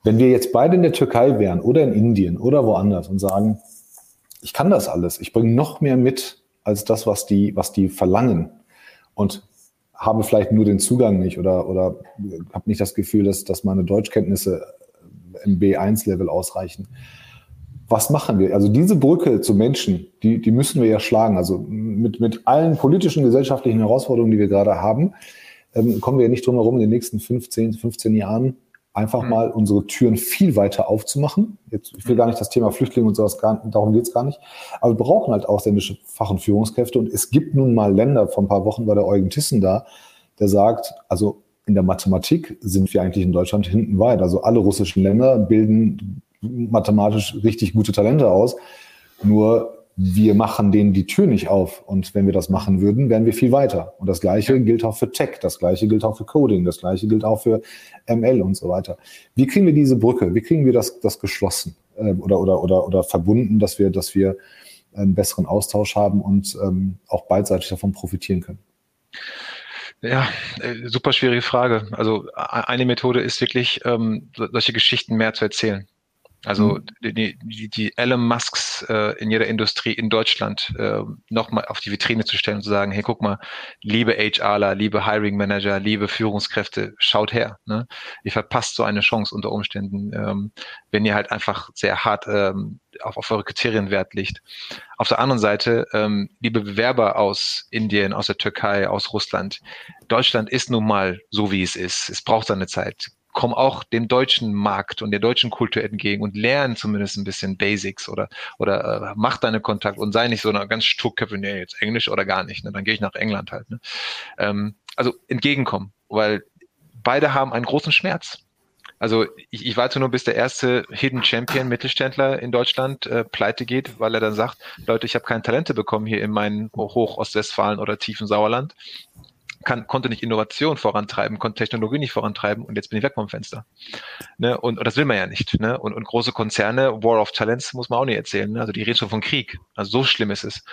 Wenn wir jetzt beide in der Türkei wären oder in Indien oder woanders und sagen, ich kann das alles. Ich bringe noch mehr mit als das, was die, was die verlangen. Und habe vielleicht nur den Zugang nicht oder, oder habe nicht das Gefühl, dass, dass meine Deutschkenntnisse im B1-Level ausreichen. Was machen wir? Also diese Brücke zu Menschen, die, die müssen wir ja schlagen. Also mit, mit allen politischen, gesellschaftlichen Herausforderungen, die wir gerade haben, ähm, kommen wir ja nicht drum herum, in den nächsten 15, 15 Jahren einfach mhm. mal unsere Türen viel weiter aufzumachen. Jetzt, ich will gar nicht das Thema Flüchtlinge und sowas, gar, darum geht's gar nicht. Aber wir brauchen halt ausländische Fach- und Führungskräfte. Und es gibt nun mal Länder, vor ein paar Wochen war der Eugen Thyssen da, der sagt, also in der Mathematik sind wir eigentlich in Deutschland hinten weit. Also alle russischen Länder bilden mathematisch richtig gute Talente aus. Nur wir machen denen die Tür nicht auf. Und wenn wir das machen würden, wären wir viel weiter. Und das Gleiche gilt auch für Tech, das Gleiche gilt auch für Coding, das Gleiche gilt auch für ML und so weiter. Wie kriegen wir diese Brücke? Wie kriegen wir das, das geschlossen äh, oder, oder, oder, oder verbunden, dass wir, dass wir einen besseren Austausch haben und ähm, auch beidseitig davon profitieren können? Ja, äh, super schwierige Frage. Also eine Methode ist wirklich, ähm, solche Geschichten mehr zu erzählen. Also mhm. die, die, die Elon Musks äh, in jeder Industrie in Deutschland äh, nochmal auf die Vitrine zu stellen und zu sagen, hey, guck mal, liebe HRler, liebe Hiring Manager, liebe Führungskräfte, schaut her. Ne? Ihr verpasst so eine Chance unter Umständen, ähm, wenn ihr halt einfach sehr hart ähm, auf, auf eure Kriterien Wert legt. Auf der anderen Seite, ähm, liebe Bewerber aus Indien, aus der Türkei, aus Russland, Deutschland ist nun mal so, wie es ist. Es braucht seine Zeit komm auch dem deutschen Markt und der deutschen Kultur entgegen und lern zumindest ein bisschen Basics oder oder äh, mach deine Kontakt und sei nicht so eine ganz sturköpfe, nee, jetzt Englisch oder gar nicht, ne? dann gehe ich nach England halt. Ne? Ähm, also entgegenkommen, weil beide haben einen großen Schmerz. Also ich, ich warte nur, bis der erste Hidden Champion Mittelständler in Deutschland äh, pleite geht, weil er dann sagt, Leute, ich habe keine Talente bekommen hier in meinen Hoch-Ostwestfalen oder tiefen Sauerland kann, konnte nicht Innovation vorantreiben, konnte Technologie nicht vorantreiben und jetzt bin ich weg vom Fenster. Ne? Und, und das will man ja nicht. Ne? Und, und große Konzerne, War of Talents, muss man auch nicht erzählen. Ne? Also die reden schon von Krieg. Also so schlimm ist es.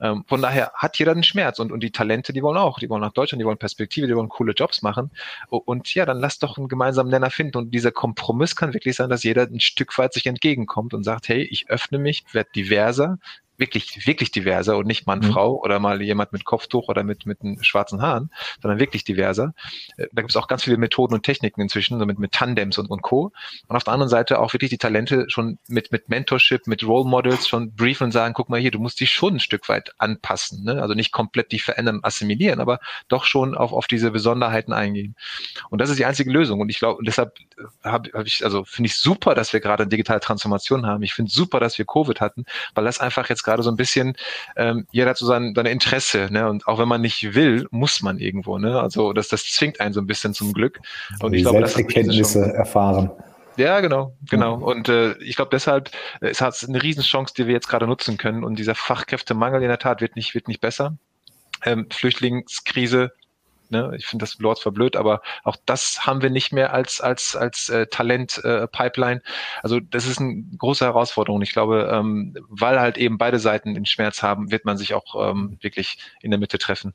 Ähm, von daher hat jeder einen Schmerz und, und die Talente, die wollen auch. Die wollen nach Deutschland, die wollen Perspektive, die wollen coole Jobs machen. Und ja, dann lass doch einen gemeinsamen Nenner finden. Und dieser Kompromiss kann wirklich sein, dass jeder ein Stück weit sich entgegenkommt und sagt, hey, ich öffne mich, werde diverser, wirklich, wirklich diverser und nicht Mann, mhm. Frau oder mal jemand mit Kopftuch oder mit, mit schwarzen Haaren, sondern wirklich diverser. Äh, da gibt es auch ganz viele Methoden und Techniken inzwischen, so mit, mit Tandems und, und Co. Und auf der anderen Seite auch wirklich die Talente schon mit, mit Mentorship, mit Role Models schon briefen und sagen, guck mal hier, du musst dich schon ein Stück weit anpassen. Ne? Also nicht komplett dich verändern und assimilieren, aber doch schon auf, auf diese Besonderheiten eingehen. Und das ist die einzige Lösung. Und ich glaube, deshalb habe hab ich, also finde ich super, dass wir gerade digitale Transformation haben. Ich finde super, dass wir Covid hatten, weil das einfach jetzt gerade so ein bisschen, ähm, jeder hat so sein, seine Interesse, ne? Und auch wenn man nicht will, muss man irgendwo, ne? Also das, das zwingt einen so ein bisschen zum Glück. Und Die ich glaube, das Erkenntnisse erfahren. Ja, genau, genau. Und äh, ich glaube deshalb, äh, es hat eine Riesenchance, die wir jetzt gerade nutzen können. Und dieser Fachkräftemangel in der Tat wird nicht, wird nicht besser. Ähm, Flüchtlingskrise, ne? ich finde das Lords verblöd, aber auch das haben wir nicht mehr als, als, als äh, Talent-Pipeline. Äh, also das ist eine große Herausforderung. Ich glaube, ähm, weil halt eben beide Seiten den Schmerz haben, wird man sich auch ähm, wirklich in der Mitte treffen.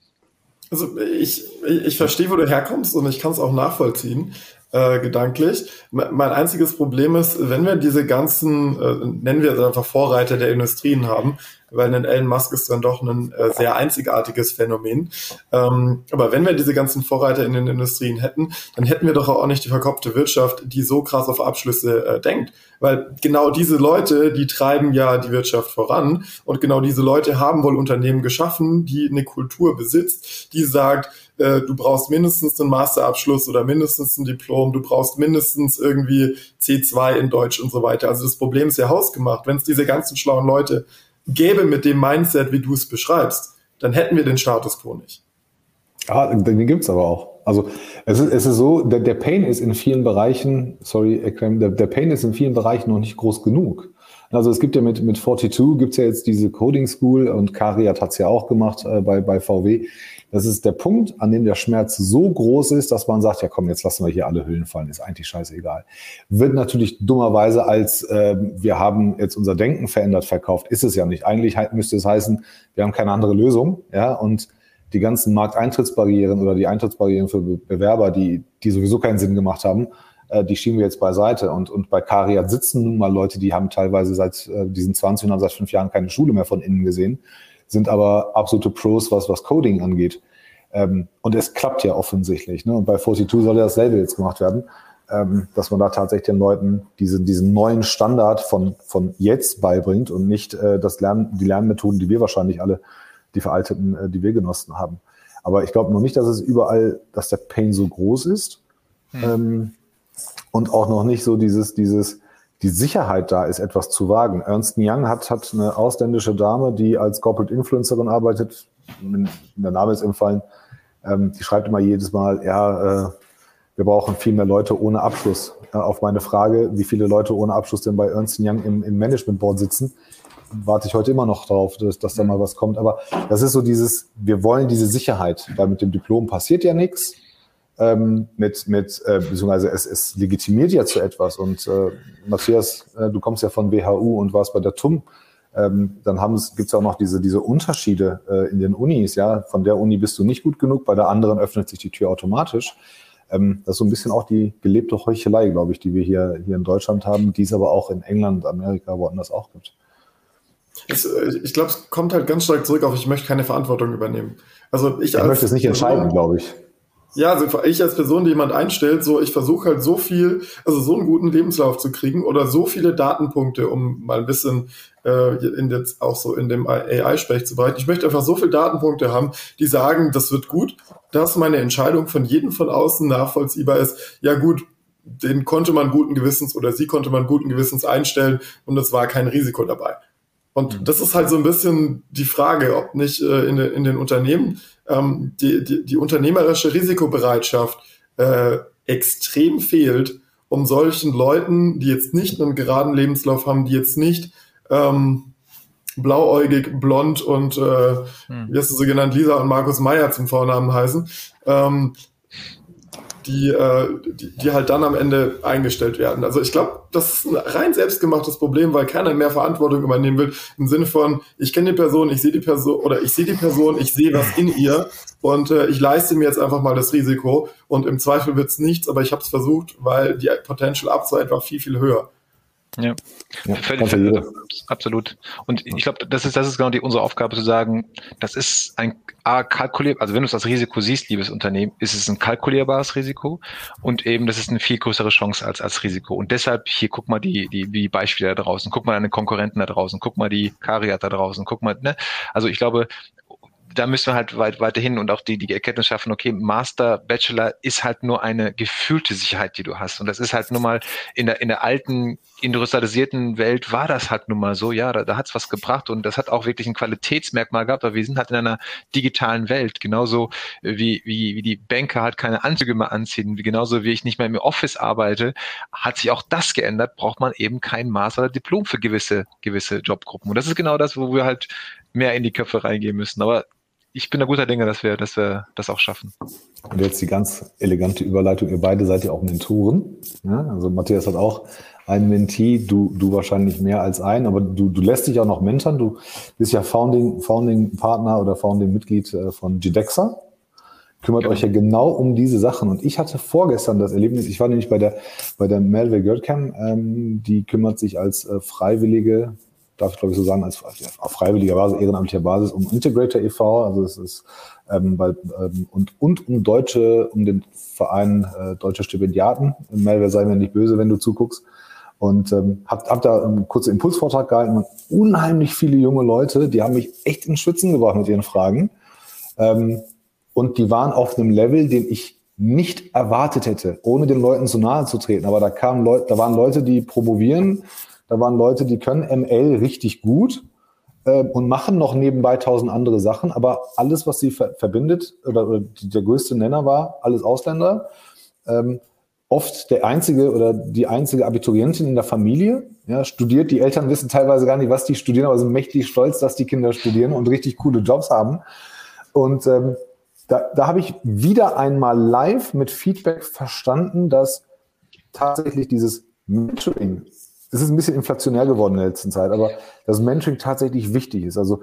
Also ich, ich verstehe, wo du herkommst und ich kann es auch nachvollziehen äh, gedanklich. Mein einziges Problem ist, wenn wir diese ganzen, äh, nennen wir es einfach Vorreiter der Industrien haben, weil ein Elon Musk ist dann doch ein äh, sehr einzigartiges Phänomen. Ähm, aber wenn wir diese ganzen Vorreiter in den Industrien hätten, dann hätten wir doch auch nicht die verkopfte Wirtschaft, die so krass auf Abschlüsse äh, denkt. Weil genau diese Leute, die treiben ja die Wirtschaft voran und genau diese Leute haben wohl Unternehmen geschaffen, die eine Kultur besitzt, die sagt, äh, du brauchst mindestens einen Masterabschluss oder mindestens ein Diplom, du brauchst mindestens irgendwie C2 in Deutsch und so weiter. Also das Problem ist ja hausgemacht. Wenn es diese ganzen schlauen Leute gäbe mit dem Mindset, wie du es beschreibst, dann hätten wir den Status quo nicht. Ja, den gibt's aber auch. Also es ist, es ist so, der, der Pain ist in vielen Bereichen, sorry, der, der Pain ist in vielen Bereichen noch nicht groß genug. Also es gibt ja mit, mit 42 gibt's ja jetzt diese Coding School und Kariat hat's ja auch gemacht äh, bei, bei VW. Das ist der Punkt, an dem der Schmerz so groß ist, dass man sagt, ja komm, jetzt lassen wir hier alle Hüllen fallen, ist eigentlich scheißegal. Wird natürlich dummerweise als äh, wir haben jetzt unser Denken verändert verkauft, ist es ja nicht. Eigentlich müsste es heißen, wir haben keine andere Lösung, ja, und die ganzen Markteintrittsbarrieren oder die Eintrittsbarrieren für Bewerber, die, die sowieso keinen Sinn gemacht haben, äh, die schieben wir jetzt beiseite. Und, und bei Kariat sitzen nun mal Leute, die haben teilweise seit äh, diesen 20 und haben seit fünf Jahren keine Schule mehr von innen gesehen sind aber absolute Pros, was, was Coding angeht. Ähm, und es klappt ja offensichtlich. Ne? Und bei 42 soll ja dasselbe jetzt gemacht werden, ähm, dass man da tatsächlich den Leuten diese, diesen neuen Standard von, von jetzt beibringt und nicht äh, das Lernen, die Lernmethoden, die wir wahrscheinlich alle, die veralteten, äh, die wir genossen haben. Aber ich glaube noch nicht, dass es überall, dass der Pain so groß ist. Hm. Ähm, und auch noch nicht so dieses, dieses, die Sicherheit da ist, etwas zu wagen. Ernst Young hat, hat eine ausländische Dame, die als Corporate Influencerin arbeitet, der Name ist empfallen, ähm, die schreibt immer jedes Mal, ja, äh, wir brauchen viel mehr Leute ohne Abschluss. Äh, auf meine Frage, wie viele Leute ohne Abschluss denn bei Ernst Young im, im Management Board sitzen, warte ich heute immer noch drauf, dass, dass da mal was kommt. Aber das ist so dieses, wir wollen diese Sicherheit, weil mit dem Diplom passiert ja nichts ähm, mit, mit äh, beziehungsweise es, es legitimiert ja zu etwas. Und äh, Matthias, äh, du kommst ja von WHU und warst bei der TUM. Ähm, dann gibt es auch noch diese, diese Unterschiede äh, in den Unis. Ja, Von der Uni bist du nicht gut genug, bei der anderen öffnet sich die Tür automatisch. Ähm, das ist so ein bisschen auch die gelebte Heuchelei, glaube ich, die wir hier, hier in Deutschland haben, die es aber auch in England, Amerika, woanders auch gibt. Es, äh, ich glaube, es kommt halt ganz stark zurück auf, ich möchte keine Verantwortung übernehmen. Also ich, ich möchte es nicht entscheiden, glaube ich. Ja, also ich als Person, die jemand einstellt, so ich versuche halt so viel, also so einen guten Lebenslauf zu kriegen oder so viele Datenpunkte, um mal ein bisschen äh, in jetzt auch so in dem AI-Sprech zu bereiten. Ich möchte einfach so viele Datenpunkte haben, die sagen, das wird gut, dass meine Entscheidung von jedem von außen nachvollziehbar ist. Ja gut, den konnte man guten Gewissens oder sie konnte man guten Gewissens einstellen und es war kein Risiko dabei. Und mhm. das ist halt so ein bisschen die Frage, ob nicht äh, in, in den Unternehmen ähm, die, die, die unternehmerische Risikobereitschaft äh, extrem fehlt, um solchen Leuten, die jetzt nicht einen geraden Lebenslauf haben, die jetzt nicht ähm, blauäugig, blond und äh, hm. wie hast du so genannt, Lisa und Markus Meyer zum Vornamen heißen, ähm, die, äh, die, die halt dann am Ende eingestellt werden. Also ich glaube, das ist ein rein selbstgemachtes Problem, weil keiner mehr Verantwortung übernehmen will. Im Sinne von, ich kenne die Person, ich sehe die Person oder ich sehe die Person, ich sehe was in ihr und äh, ich leiste mir jetzt einfach mal das Risiko und im Zweifel wird es nichts, aber ich habe es versucht, weil die Potential Upside war viel, viel höher. Ja, ja völlig, völlig, absolut. Und ich glaube, das ist, das ist genau die, unsere Aufgabe zu sagen, das ist ein A, kalkulier, also wenn du es als Risiko siehst, liebes Unternehmen, ist es ein kalkulierbares Risiko und eben das ist eine viel größere Chance als, als Risiko. Und deshalb hier guck mal die, die, die Beispiele da draußen, guck mal deine Konkurrenten da draußen, guck mal die Kariat da draußen, guck mal, ne? Also ich glaube, da müssen wir halt weit, weiterhin und auch die, die Erkenntnis schaffen, okay, Master, Bachelor ist halt nur eine gefühlte Sicherheit, die du hast. Und das ist halt nun mal in der, in der alten industrialisierten Welt war das halt nun mal so, ja, da, da hat es was gebracht und das hat auch wirklich ein Qualitätsmerkmal gehabt, aber wir sind halt in einer digitalen Welt, genauso wie, wie, wie die Banker halt keine Anzüge mehr anziehen, genauso wie ich nicht mehr im Office arbeite, hat sich auch das geändert, braucht man eben kein Master oder Diplom für gewisse, gewisse Jobgruppen. Und das ist genau das, wo wir halt mehr in die Köpfe reingehen müssen. Aber ich bin da guter Dinge, dass wir, dass wir das auch schaffen. Und jetzt die ganz elegante Überleitung. Ihr beide seid ja auch Mentoren. Ja? Also Matthias hat auch einen Mentee, du, du wahrscheinlich mehr als ein, aber du, du lässt dich auch noch mentoren. Du bist ja Founding, Founding Partner oder Founding Mitglied äh, von GDEXA. Kümmert ja. euch ja genau um diese Sachen. Und ich hatte vorgestern das Erlebnis, ich war nämlich bei der, bei der Melville Girdcam, ähm, die kümmert sich als äh, Freiwillige darf ich glaube ich so sagen, als auf freiwilliger Basis, ehrenamtlicher Basis um Integrator e.V., also es ist ähm, bei, ähm, und, und um deutsche, um den Verein äh, Deutsche Stipendiaten. Melver sei mir nicht böse, wenn du zuguckst. Und ähm, hab, hab da einen kurzen Impulsvortrag gehalten und unheimlich viele junge Leute, die haben mich echt in Schwitzen gebracht mit ihren Fragen. Ähm, und die waren auf einem Level, den ich nicht erwartet hätte, ohne den Leuten zu nahe zu treten. Aber da kamen Leute, da waren Leute, die promovieren, da waren Leute, die können ML richtig gut äh, und machen noch nebenbei tausend andere Sachen, aber alles, was sie ver verbindet, oder, oder, der größte Nenner war, alles Ausländer. Ähm, oft der einzige oder die einzige Abiturientin in der Familie, ja, studiert. Die Eltern wissen teilweise gar nicht, was die studieren, aber sind mächtig stolz, dass die Kinder studieren und richtig coole Jobs haben. Und ähm, da, da habe ich wieder einmal live mit Feedback verstanden, dass tatsächlich dieses Mentoring es ist ein bisschen inflationär geworden in der letzten Zeit, aber das Mentoring tatsächlich wichtig ist. Also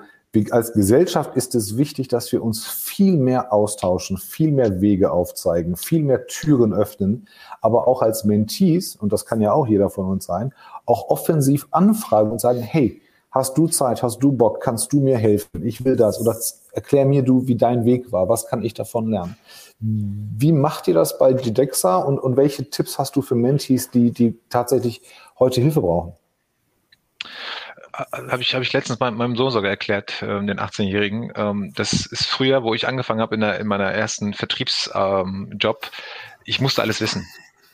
als Gesellschaft ist es wichtig, dass wir uns viel mehr austauschen, viel mehr Wege aufzeigen, viel mehr Türen öffnen, aber auch als Mentees, und das kann ja auch jeder von uns sein, auch offensiv anfragen und sagen, hey, hast du Zeit, hast du Bock, kannst du mir helfen, ich will das oder erklär mir du, wie dein Weg war, was kann ich davon lernen. Wie macht ihr das bei Gidexa und, und welche Tipps hast du für Mentees, die, die tatsächlich heute Hilfe brauchen? Äh, habe ich, hab ich letztens meinem, meinem Sohn sogar erklärt, äh, den 18-Jährigen. Ähm, das ist früher, wo ich angefangen habe in, in meiner ersten Vertriebsjob, ähm, ich musste alles wissen.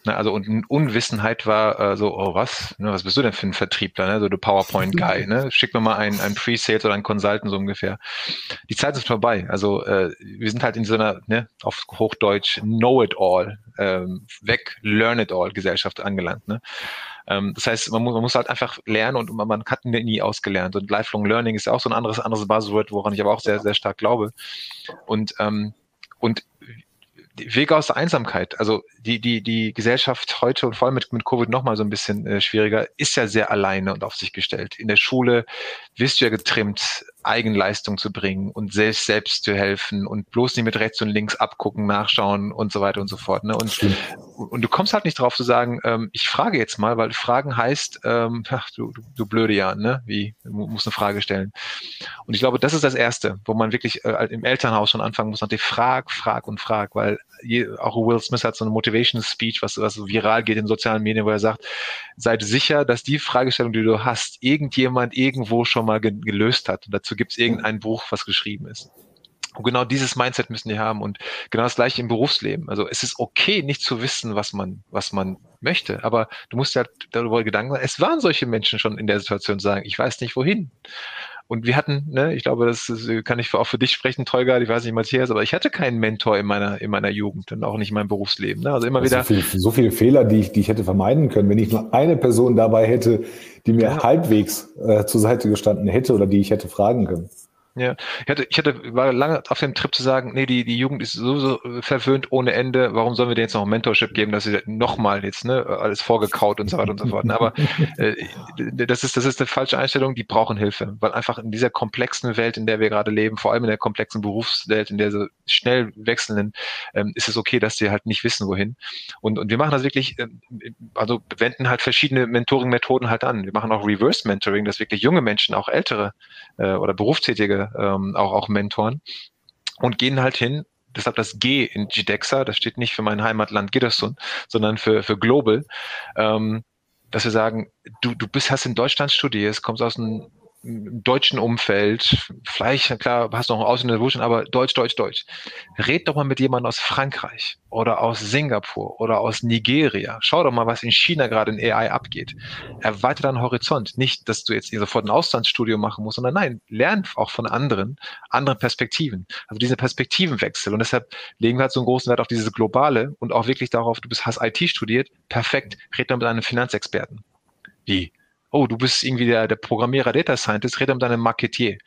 Ne, also und Unwissenheit war äh, so, oh was, ne, was bist du denn für ein Vertriebler, ne? so du PowerPoint-Guy, ne? schick mir mal ein, ein Pre-Sales oder ein Consultant so ungefähr. Die Zeit ist vorbei, also äh, wir sind halt in so einer, ne, auf Hochdeutsch, Know-it-all, ähm, weg, Learn-it-all Gesellschaft angelangt. Ne? Ähm, das heißt, man muss, man muss halt einfach lernen und man, man hat nie ausgelernt und Lifelong Learning ist auch so ein anderes, anderes Buzzword, woran ich aber auch sehr, sehr stark glaube und ähm, und Wege aus der Einsamkeit. Also die, die, die Gesellschaft heute und vor allem mit, mit Covid nochmal so ein bisschen äh, schwieriger, ist ja sehr alleine und auf sich gestellt. In der Schule wirst du ja getrimmt, Eigenleistung zu bringen und selbst selbst zu helfen und bloß nicht mit rechts und links abgucken, nachschauen und so weiter und so fort. Ne? Und, und du kommst halt nicht drauf zu sagen, ähm, ich frage jetzt mal, weil Fragen heißt, ähm, ach, du, du, du blöde Jan, ne? Wie, du musst eine Frage stellen. Und ich glaube, das ist das Erste, wo man wirklich äh, im Elternhaus schon anfangen muss, natürlich frag, frag und frag, weil je, auch Will Smith hat so eine Motivation Speech, was, was viral geht in sozialen Medien, wo er sagt, seid sicher, dass die Fragestellung, die du hast, irgendjemand irgendwo schon mal ge gelöst hat. Und dazu gibt es irgendein Buch, was geschrieben ist. Und genau dieses Mindset müssen die haben und genau das gleiche im Berufsleben. Also es ist okay, nicht zu wissen, was man, was man möchte, aber du musst ja darüber Gedanken machen, es waren solche Menschen schon in der Situation sagen, ich weiß nicht wohin. Und wir hatten, ne, ich glaube, das kann ich auch für dich sprechen, Tolga, ich weiß nicht, Matthias, aber ich hatte keinen Mentor in meiner, in meiner Jugend und auch nicht in meinem Berufsleben. Ne? Also immer wieder. So, viel, so viele Fehler, die ich, die ich hätte vermeiden können, wenn ich nur eine Person dabei hätte, die mir ja. halbwegs äh, zur Seite gestanden hätte oder die ich hätte fragen können. Ja, ich hatte, ich hatte, war lange auf dem Trip zu sagen, nee, die, die Jugend ist sowieso verwöhnt ohne Ende. Warum sollen wir denen jetzt noch ein Mentorship geben, dass sie nochmal jetzt, ne, alles vorgekaut und so weiter und so fort. Aber äh, das ist, das ist eine falsche Einstellung, die brauchen Hilfe. Weil einfach in dieser komplexen Welt, in der wir gerade leben, vor allem in der komplexen Berufswelt, in der so schnell wechselnden, ähm, ist es okay, dass sie halt nicht wissen, wohin. Und, und wir machen das wirklich, äh, also wenden halt verschiedene Mentoring-Methoden halt an. Wir machen auch Reverse Mentoring, dass wirklich junge Menschen, auch ältere äh, oder Berufstätige ähm, auch, auch mentoren und gehen halt hin, deshalb das G in GDEXA, das steht nicht für mein Heimatland Gidersun, sondern für, für Global, ähm, dass wir sagen, du, du bist, hast in Deutschland studiert, kommst aus einem deutschen Umfeld, vielleicht, klar, hast du noch Ausländer Wurzeln, aber Deutsch, Deutsch, Deutsch. Red doch mal mit jemandem aus Frankreich oder aus Singapur oder aus Nigeria. Schau doch mal, was in China gerade in AI abgeht. Erweiter deinen Horizont. Nicht, dass du jetzt sofort ein Auslandsstudio machen musst, sondern nein, lern auch von anderen, anderen Perspektiven. Also diese Perspektivenwechsel. Und deshalb legen wir halt so einen großen Wert auf dieses Globale und auch wirklich darauf, du bist, hast IT studiert, perfekt, red doch mit einem Finanzexperten. Wie? Oh, du bist irgendwie der, der Programmierer Data Scientist, rede mit deinem Marketier.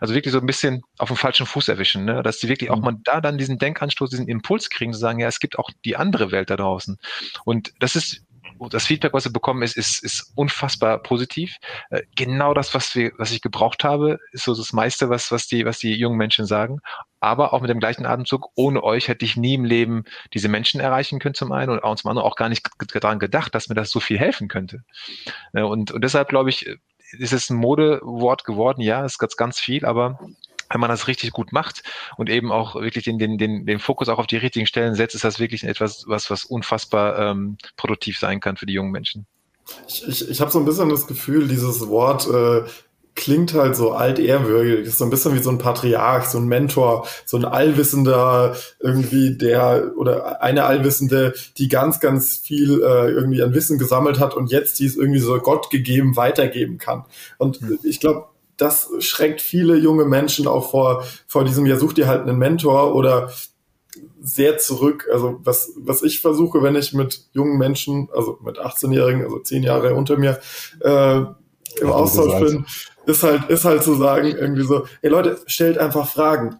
Also wirklich so ein bisschen auf dem falschen Fuß erwischen, ne? dass die wirklich auch mhm. mal da dann diesen Denkanstoß, diesen Impuls kriegen, zu sagen, ja, es gibt auch die andere Welt da draußen. Und das ist das Feedback, was wir bekommen, ist, ist, ist unfassbar positiv. Äh, genau das, was wir, was ich gebraucht habe, ist so das meiste, was, was die, was die jungen Menschen sagen. Aber auch mit dem gleichen Atemzug, ohne euch hätte ich nie im Leben diese Menschen erreichen können zum einen und auch zum anderen auch gar nicht daran gedacht, dass mir das so viel helfen könnte. Äh, und, und deshalb glaube ich, ist es ein Modewort geworden, ja, es ist ganz viel, aber wenn man das richtig gut macht und eben auch wirklich den, den, den, den Fokus auch auf die richtigen Stellen setzt, ist das wirklich etwas, was, was unfassbar ähm, produktiv sein kann für die jungen Menschen. Ich, ich, ich habe so ein bisschen das Gefühl, dieses Wort äh, klingt halt so altehrwürdig, ist so ein bisschen wie so ein Patriarch, so ein Mentor, so ein Allwissender irgendwie, der oder eine Allwissende, die ganz, ganz viel äh, irgendwie an Wissen gesammelt hat und jetzt dies irgendwie so Gott gegeben weitergeben kann. Und mhm. ich glaube, das schreckt viele junge Menschen auch vor, vor diesem, ja, such dir halt einen Mentor oder sehr zurück. Also was, was ich versuche, wenn ich mit jungen Menschen, also mit 18-Jährigen, also zehn Jahre unter mir, äh, im ja, Austausch bin, ist halt, ist halt zu sagen, irgendwie so, ey Leute, stellt einfach Fragen.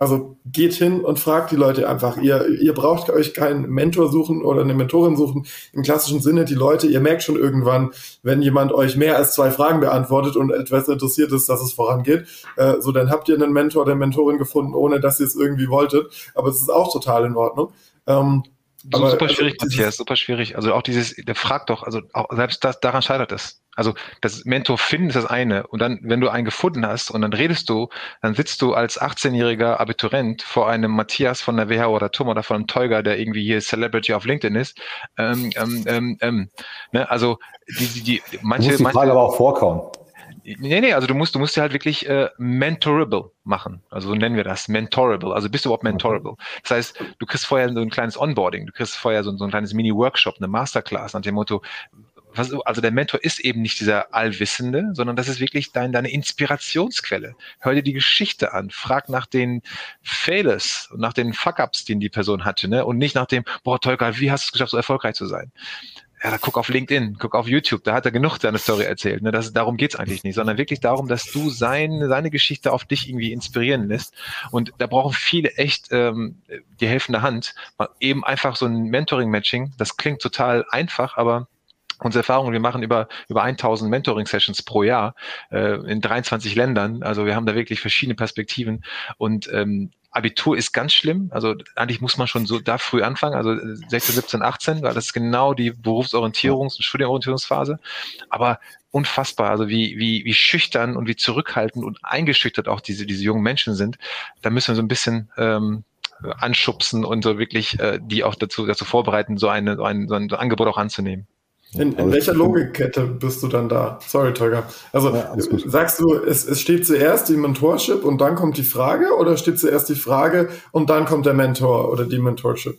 Also geht hin und fragt die Leute einfach. Ihr, ihr braucht euch keinen Mentor suchen oder eine Mentorin suchen. Im klassischen Sinne, die Leute, ihr merkt schon irgendwann, wenn jemand euch mehr als zwei Fragen beantwortet und etwas interessiert ist, dass es vorangeht, äh, so dann habt ihr einen Mentor oder Mentorin gefunden, ohne dass ihr es irgendwie wolltet. Aber es ist auch total in Ordnung. Ähm, aber, super schwierig, also, Matthias, super schwierig. Also auch dieses, der fragt doch, also auch selbst das, daran scheitert es. Also das Mentor finden ist das eine. Und dann, wenn du einen gefunden hast und dann redest du, dann sitzt du als 18-jähriger Abiturient vor einem Matthias von der WH oder Tom oder von einem Teuger, der irgendwie hier Celebrity auf LinkedIn ist. Ähm, ähm, ähm, ähm ne? Also die, die, die manche. Du musst die Frage manche, aber auch vorkauen. Nee, nee, also du musst, du musst ja halt wirklich äh, mentorable machen. Also so nennen wir das, mentorable. Also bist du überhaupt mentorable. Das heißt, du kriegst vorher so ein kleines Onboarding, du kriegst vorher so, so ein kleines Mini-Workshop, eine Masterclass nach dem Motto, also der Mentor ist eben nicht dieser Allwissende, sondern das ist wirklich dein, deine Inspirationsquelle. Hör dir die Geschichte an, frag nach den Failures und nach den Fuck-Ups, den die Person hatte, ne? Und nicht nach dem, boah, Tolga, wie hast du es geschafft, so erfolgreich zu sein? Ja, da guck auf LinkedIn, guck auf YouTube, da hat er genug seine Story erzählt. Ne? Das, darum geht's eigentlich nicht, sondern wirklich darum, dass du sein, seine Geschichte auf dich irgendwie inspirieren lässt. Und da brauchen viele echt ähm, die helfende Hand. Eben einfach so ein Mentoring-Matching, das klingt total einfach, aber unsere Erfahrung, wir machen über, über 1000 Mentoring-Sessions pro Jahr äh, in 23 Ländern. Also wir haben da wirklich verschiedene Perspektiven und ähm, Abitur ist ganz schlimm. Also eigentlich muss man schon so da früh anfangen, also 16, 17, 18, weil das ist genau die Berufsorientierungs- und Studienorientierungsphase. Aber unfassbar, also wie, wie, wie schüchtern und wie zurückhaltend und eingeschüchtert auch diese, diese jungen Menschen sind. Da müssen wir so ein bisschen ähm, anschubsen und so wirklich äh, die auch dazu, dazu vorbereiten, so, eine, so, ein, so ein Angebot auch anzunehmen. In, in welcher Logikkette bist du dann da? Sorry, Tolga. Also ja, sagst du, es, es steht zuerst die Mentorship und dann kommt die Frage oder steht zuerst die Frage und dann kommt der Mentor oder die Mentorship?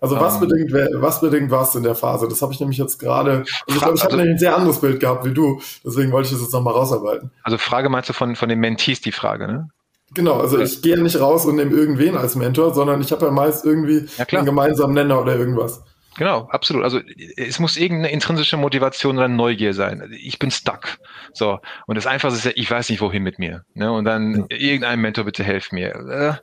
Also was um, ähm. bedingt, was bedingt was in der Phase? Das habe ich nämlich jetzt gerade. Also ich glaube, ich habe also, ein sehr anderes Bild gehabt wie du, deswegen wollte ich das jetzt nochmal rausarbeiten. Also Frage meinst du von, von den Mentees die Frage, ne? Genau, also ich gehe nicht raus und nehme irgendwen als Mentor, sondern ich habe ja meist irgendwie ja, einen gemeinsamen Nenner oder irgendwas. Genau, absolut. Also es muss irgendeine intrinsische Motivation oder Neugier sein. Ich bin stuck. So. Und das Einfachste ist ja, ich weiß nicht, wohin mit mir. Ne? Und dann ja. irgendein Mentor, bitte helf mir.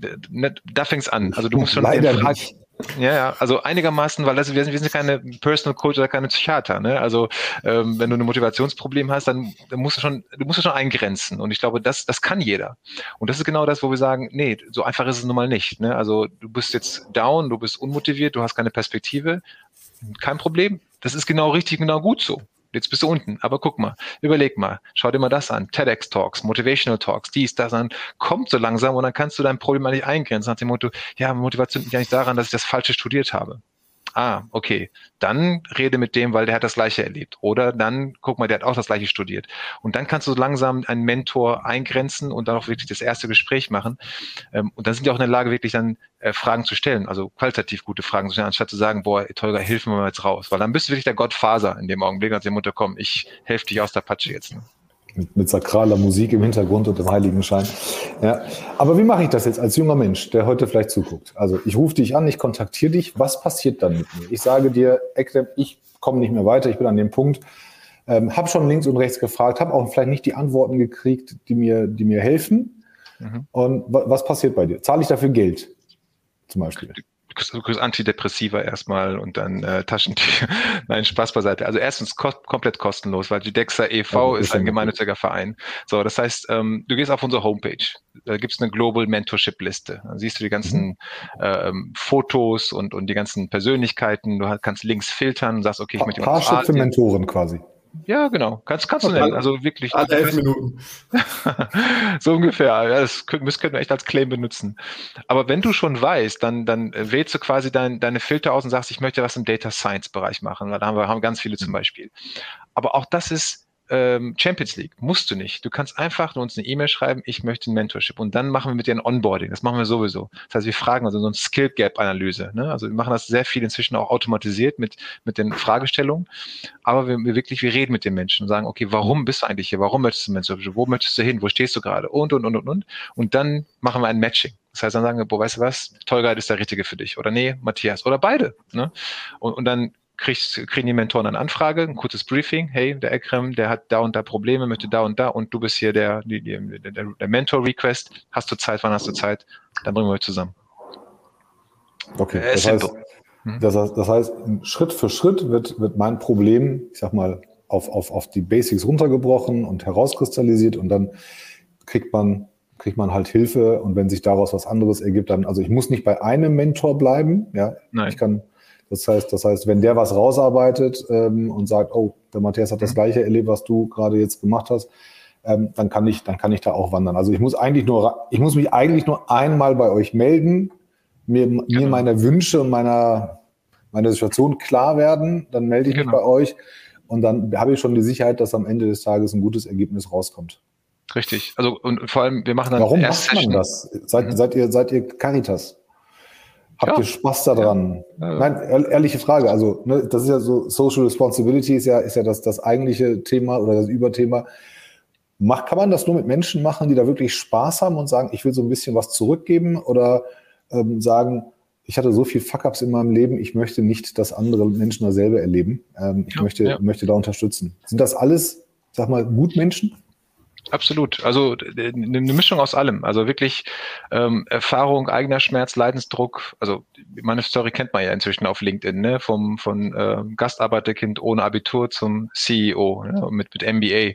Äh, da fängt's an. Also du musst schon Leider nicht. Ja, ja, also einigermaßen, weil das, wir, sind, wir sind keine Personal Coach oder keine Psychiater. Ne? Also ähm, wenn du ein Motivationsproblem hast, dann, dann musst du schon, du musst du schon eingrenzen. Und ich glaube, das, das kann jeder. Und das ist genau das, wo wir sagen, nee, so einfach ist es nun mal nicht. Ne? Also du bist jetzt down, du bist unmotiviert, du hast keine Perspektive, kein Problem. Das ist genau richtig, genau gut so. Jetzt bist du unten. Aber guck mal, überleg mal, schau dir mal das an. TEDx Talks, Motivational Talks, dies, das, dann kommt so langsam und dann kannst du dein Problem nicht eingrenzen nach dem Motto, ja, Motivation liegt nicht daran, dass ich das Falsche studiert habe. Ah, okay, dann rede mit dem, weil der hat das Gleiche erlebt. Oder dann, guck mal, der hat auch das Gleiche studiert. Und dann kannst du langsam einen Mentor eingrenzen und dann auch wirklich das erste Gespräch machen. Ähm, und dann sind die auch in der Lage, wirklich dann äh, Fragen zu stellen, also qualitativ gute Fragen zu stellen, anstatt zu sagen, boah, Tolga, hilf mir mal jetzt raus. Weil dann bist du wirklich der Gottfaser in dem Augenblick, als die Mutter kommt, ich helfe dich aus der Patsche jetzt. Ne? Mit, mit sakraler Musik im Hintergrund und dem Heiligenschein. Ja. Aber wie mache ich das jetzt als junger Mensch, der heute vielleicht zuguckt? Also ich rufe dich an, ich kontaktiere dich. Was passiert dann mit mir? Ich sage dir, Ekrem, ich komme nicht mehr weiter, ich bin an dem Punkt. Ähm, habe schon links und rechts gefragt, habe auch vielleicht nicht die Antworten gekriegt, die mir, die mir helfen. Mhm. Und was passiert bei dir? Zahle ich dafür Geld? Zum Beispiel. Antidepressiva erstmal und dann äh, Taschentücher. Nein, Spaß beiseite. Also erstens kost komplett kostenlos, weil die Dexa e.V. Also, ist ein gemeinnütziger Verein. So, das heißt, ähm, du gehst auf unsere Homepage. Da gibt's eine Global Mentorship Liste. Da siehst du die ganzen mhm. ähm, Fotos und, und die ganzen Persönlichkeiten. Du kannst Links filtern und sagst, okay, ich möchte Paar Schritt für Mentoren quasi. Ja, genau. Kannst, kannst du nennen. Also wirklich. Alle elf Minuten. so ungefähr. Das können, das können wir echt als Claim benutzen. Aber wenn du schon weißt, dann, dann wählst du quasi dein, deine Filter aus und sagst, ich möchte was im Data Science Bereich machen. Weil da haben wir haben ganz viele zum Beispiel. Aber auch das ist ähm, Champions League. Musst du nicht. Du kannst einfach nur uns eine E-Mail schreiben, ich möchte ein Mentorship. Und dann machen wir mit dir ein Onboarding. Das machen wir sowieso. Das heißt, wir fragen also so eine Skill Gap Analyse. Ne? Also wir machen das sehr viel inzwischen auch automatisiert mit, mit den Fragestellungen. Aber wir, wir wirklich, wir reden mit den Menschen und sagen, okay, warum bist du eigentlich hier? Warum möchtest du ein Mentorship? Wo möchtest du hin? Wo stehst du gerade? Und, und, und, und, und. Und dann machen wir ein Matching. Das heißt, dann sagen wir, boah, weißt du was, Tolga ist der Richtige für dich. Oder nee, Matthias. Oder beide. Ne? Und, und dann kriegst, kriegen die Mentoren eine Anfrage, ein kurzes Briefing. Hey, der Ekrem, der hat da und da Probleme, möchte da und da und du bist hier der, die, die, der, der Mentor-Request. Hast du Zeit? Wann hast du Zeit? Dann bringen wir euch zusammen. Okay, äh, das, heißt, hm? das, heißt, das heißt, Schritt für Schritt wird, wird mein Problem, ich sag mal, auf, auf, auf die Basics runtergebrochen und herauskristallisiert und dann kriegt man kriegt man halt Hilfe und wenn sich daraus was anderes ergibt, dann, also ich muss nicht bei einem Mentor bleiben, ja, Nein. ich kann, das heißt, das heißt, wenn der was rausarbeitet ähm, und sagt, oh, der Matthias hat das gleiche erlebt, was du gerade jetzt gemacht hast, ähm, dann kann ich, dann kann ich da auch wandern. Also ich muss eigentlich nur, ich muss mich eigentlich nur einmal bei euch melden, mir, genau. mir meine Wünsche und meiner, meiner Situation klar werden, dann melde ich genau. mich bei euch und dann habe ich schon die Sicherheit, dass am Ende des Tages ein gutes Ergebnis rauskommt. Richtig. Also und vor allem, wir machen dann. Warum macht man das? Seid, mhm. seid ihr, seid ihr Caritas? Habt ja. ihr Spaß daran? Ja. Ja. Nein, ehrliche Frage. Also, ne, das ist ja so, Social Responsibility ist ja, ist ja das, das eigentliche Thema oder das Überthema. Mach, kann man das nur mit Menschen machen, die da wirklich Spaß haben und sagen, ich will so ein bisschen was zurückgeben oder ähm, sagen, ich hatte so viel Fuck-ups in meinem Leben, ich möchte nicht, dass andere Menschen dasselbe erleben. Ähm, ich möchte, möchte da unterstützen. Sind das alles, sag mal, Gutmenschen? Absolut. Also eine Mischung aus allem. Also wirklich ähm, Erfahrung, eigener Schmerz, Leidensdruck. Also meine Story kennt man ja inzwischen auf LinkedIn, ne? Vom von äh, Gastarbeiterkind ohne Abitur zum CEO ne? mit mit MBA.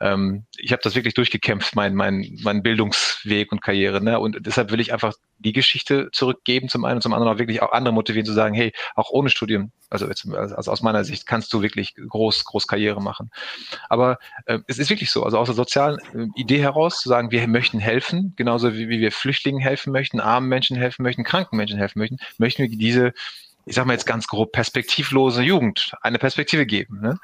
Ähm, ich habe das wirklich durchgekämpft, mein mein mein Bildungsweg und Karriere. Ne? Und deshalb will ich einfach die Geschichte zurückgeben zum einen und zum anderen auch wirklich auch andere motivieren zu sagen, hey, auch ohne Studium, also, jetzt, also aus meiner Sicht kannst du wirklich groß, groß Karriere machen. Aber äh, es ist wirklich so, also aus der sozialen äh, Idee heraus zu sagen, wir möchten helfen, genauso wie, wie wir Flüchtlingen helfen möchten, armen Menschen helfen möchten, kranken Menschen helfen möchten, möchten wir diese ich sage mal jetzt ganz grob, perspektivlose Jugend eine Perspektive geben. Ne?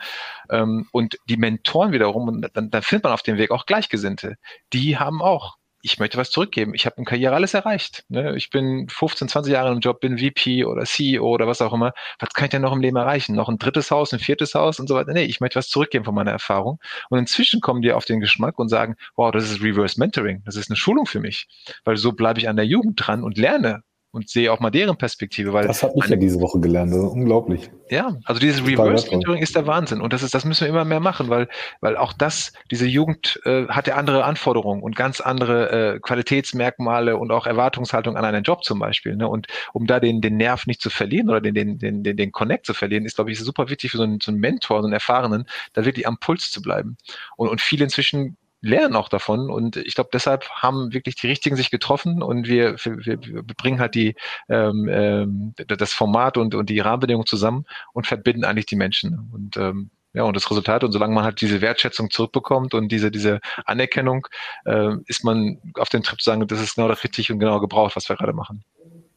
Ähm, und die Mentoren wiederum, dann, dann findet man auf dem Weg auch Gleichgesinnte. Die haben auch ich möchte was zurückgeben. Ich habe in Karriere alles erreicht. Ne? Ich bin 15, 20 Jahre im Job, bin VP oder CEO oder was auch immer. Was kann ich denn noch im Leben erreichen? Noch ein drittes Haus, ein viertes Haus und so weiter? Nee, ich möchte was zurückgeben von meiner Erfahrung. Und inzwischen kommen die auf den Geschmack und sagen, wow, das ist Reverse Mentoring. Das ist eine Schulung für mich. Weil so bleibe ich an der Jugend dran und lerne und sehe auch mal deren Perspektive. Weil das habe ich ja diese Woche gelernt, das ist unglaublich. Ja, also dieses Reverse Mentoring ist der Wahnsinn und das ist, das müssen wir immer mehr machen, weil, weil auch das, diese Jugend äh, hat ja andere Anforderungen und ganz andere äh, Qualitätsmerkmale und auch Erwartungshaltung an einen Job zum Beispiel. Ne? Und um da den, den Nerv nicht zu verlieren oder den, den, den, den, Connect zu verlieren, ist, glaube ich, super wichtig für so einen, so einen Mentor, so einen Erfahrenen, da wirklich am Puls zu bleiben. Und, und viele inzwischen lernen auch davon. Und ich glaube, deshalb haben wirklich die Richtigen sich getroffen und wir, wir, wir bringen halt die, ähm, ähm, das Format und, und die Rahmenbedingungen zusammen und verbinden eigentlich die Menschen. Und ähm, ja, und das Resultat, und solange man halt diese Wertschätzung zurückbekommt und diese, diese Anerkennung, äh, ist man auf den Trip zu sagen, das ist genau das richtig und genau gebraucht, was wir gerade machen.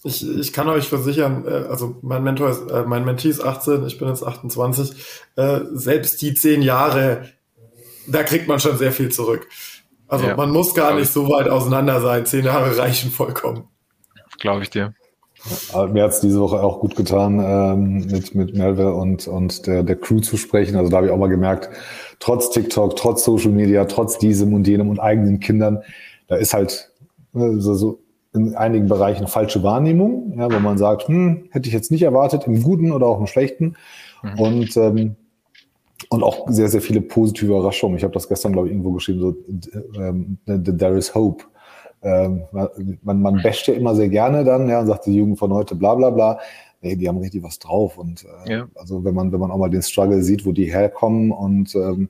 Ich, ich kann euch versichern, äh, also mein Mentor ist, äh, mein Mentee ist 18, ich bin jetzt 28. Äh, selbst die zehn Jahre, da kriegt man schon sehr viel zurück. Also ja, man muss gar nicht so weit auseinander sein. Zehn Jahre reichen vollkommen. Glaube ich dir. Mir hat es diese Woche auch gut getan, ähm, mit, mit Melville und, und der, der Crew zu sprechen. Also da habe ich auch mal gemerkt, trotz TikTok, trotz Social Media, trotz diesem und jenem und eigenen Kindern, da ist halt ne, so, so in einigen Bereichen falsche Wahrnehmung, ja, wo man sagt, hm, hätte ich jetzt nicht erwartet, im Guten oder auch im Schlechten. Mhm. Und, ähm, und auch sehr, sehr viele positive Überraschungen. Ich habe das gestern, glaube ich, irgendwo geschrieben, so ähm, There is Hope. Ähm, man, man basht ja immer sehr gerne dann, ja, und sagt, die Jugend von heute, bla bla bla. Nee, die haben richtig was drauf. Und äh, ja. also wenn man, wenn man auch mal den Struggle sieht, wo die herkommen und ähm,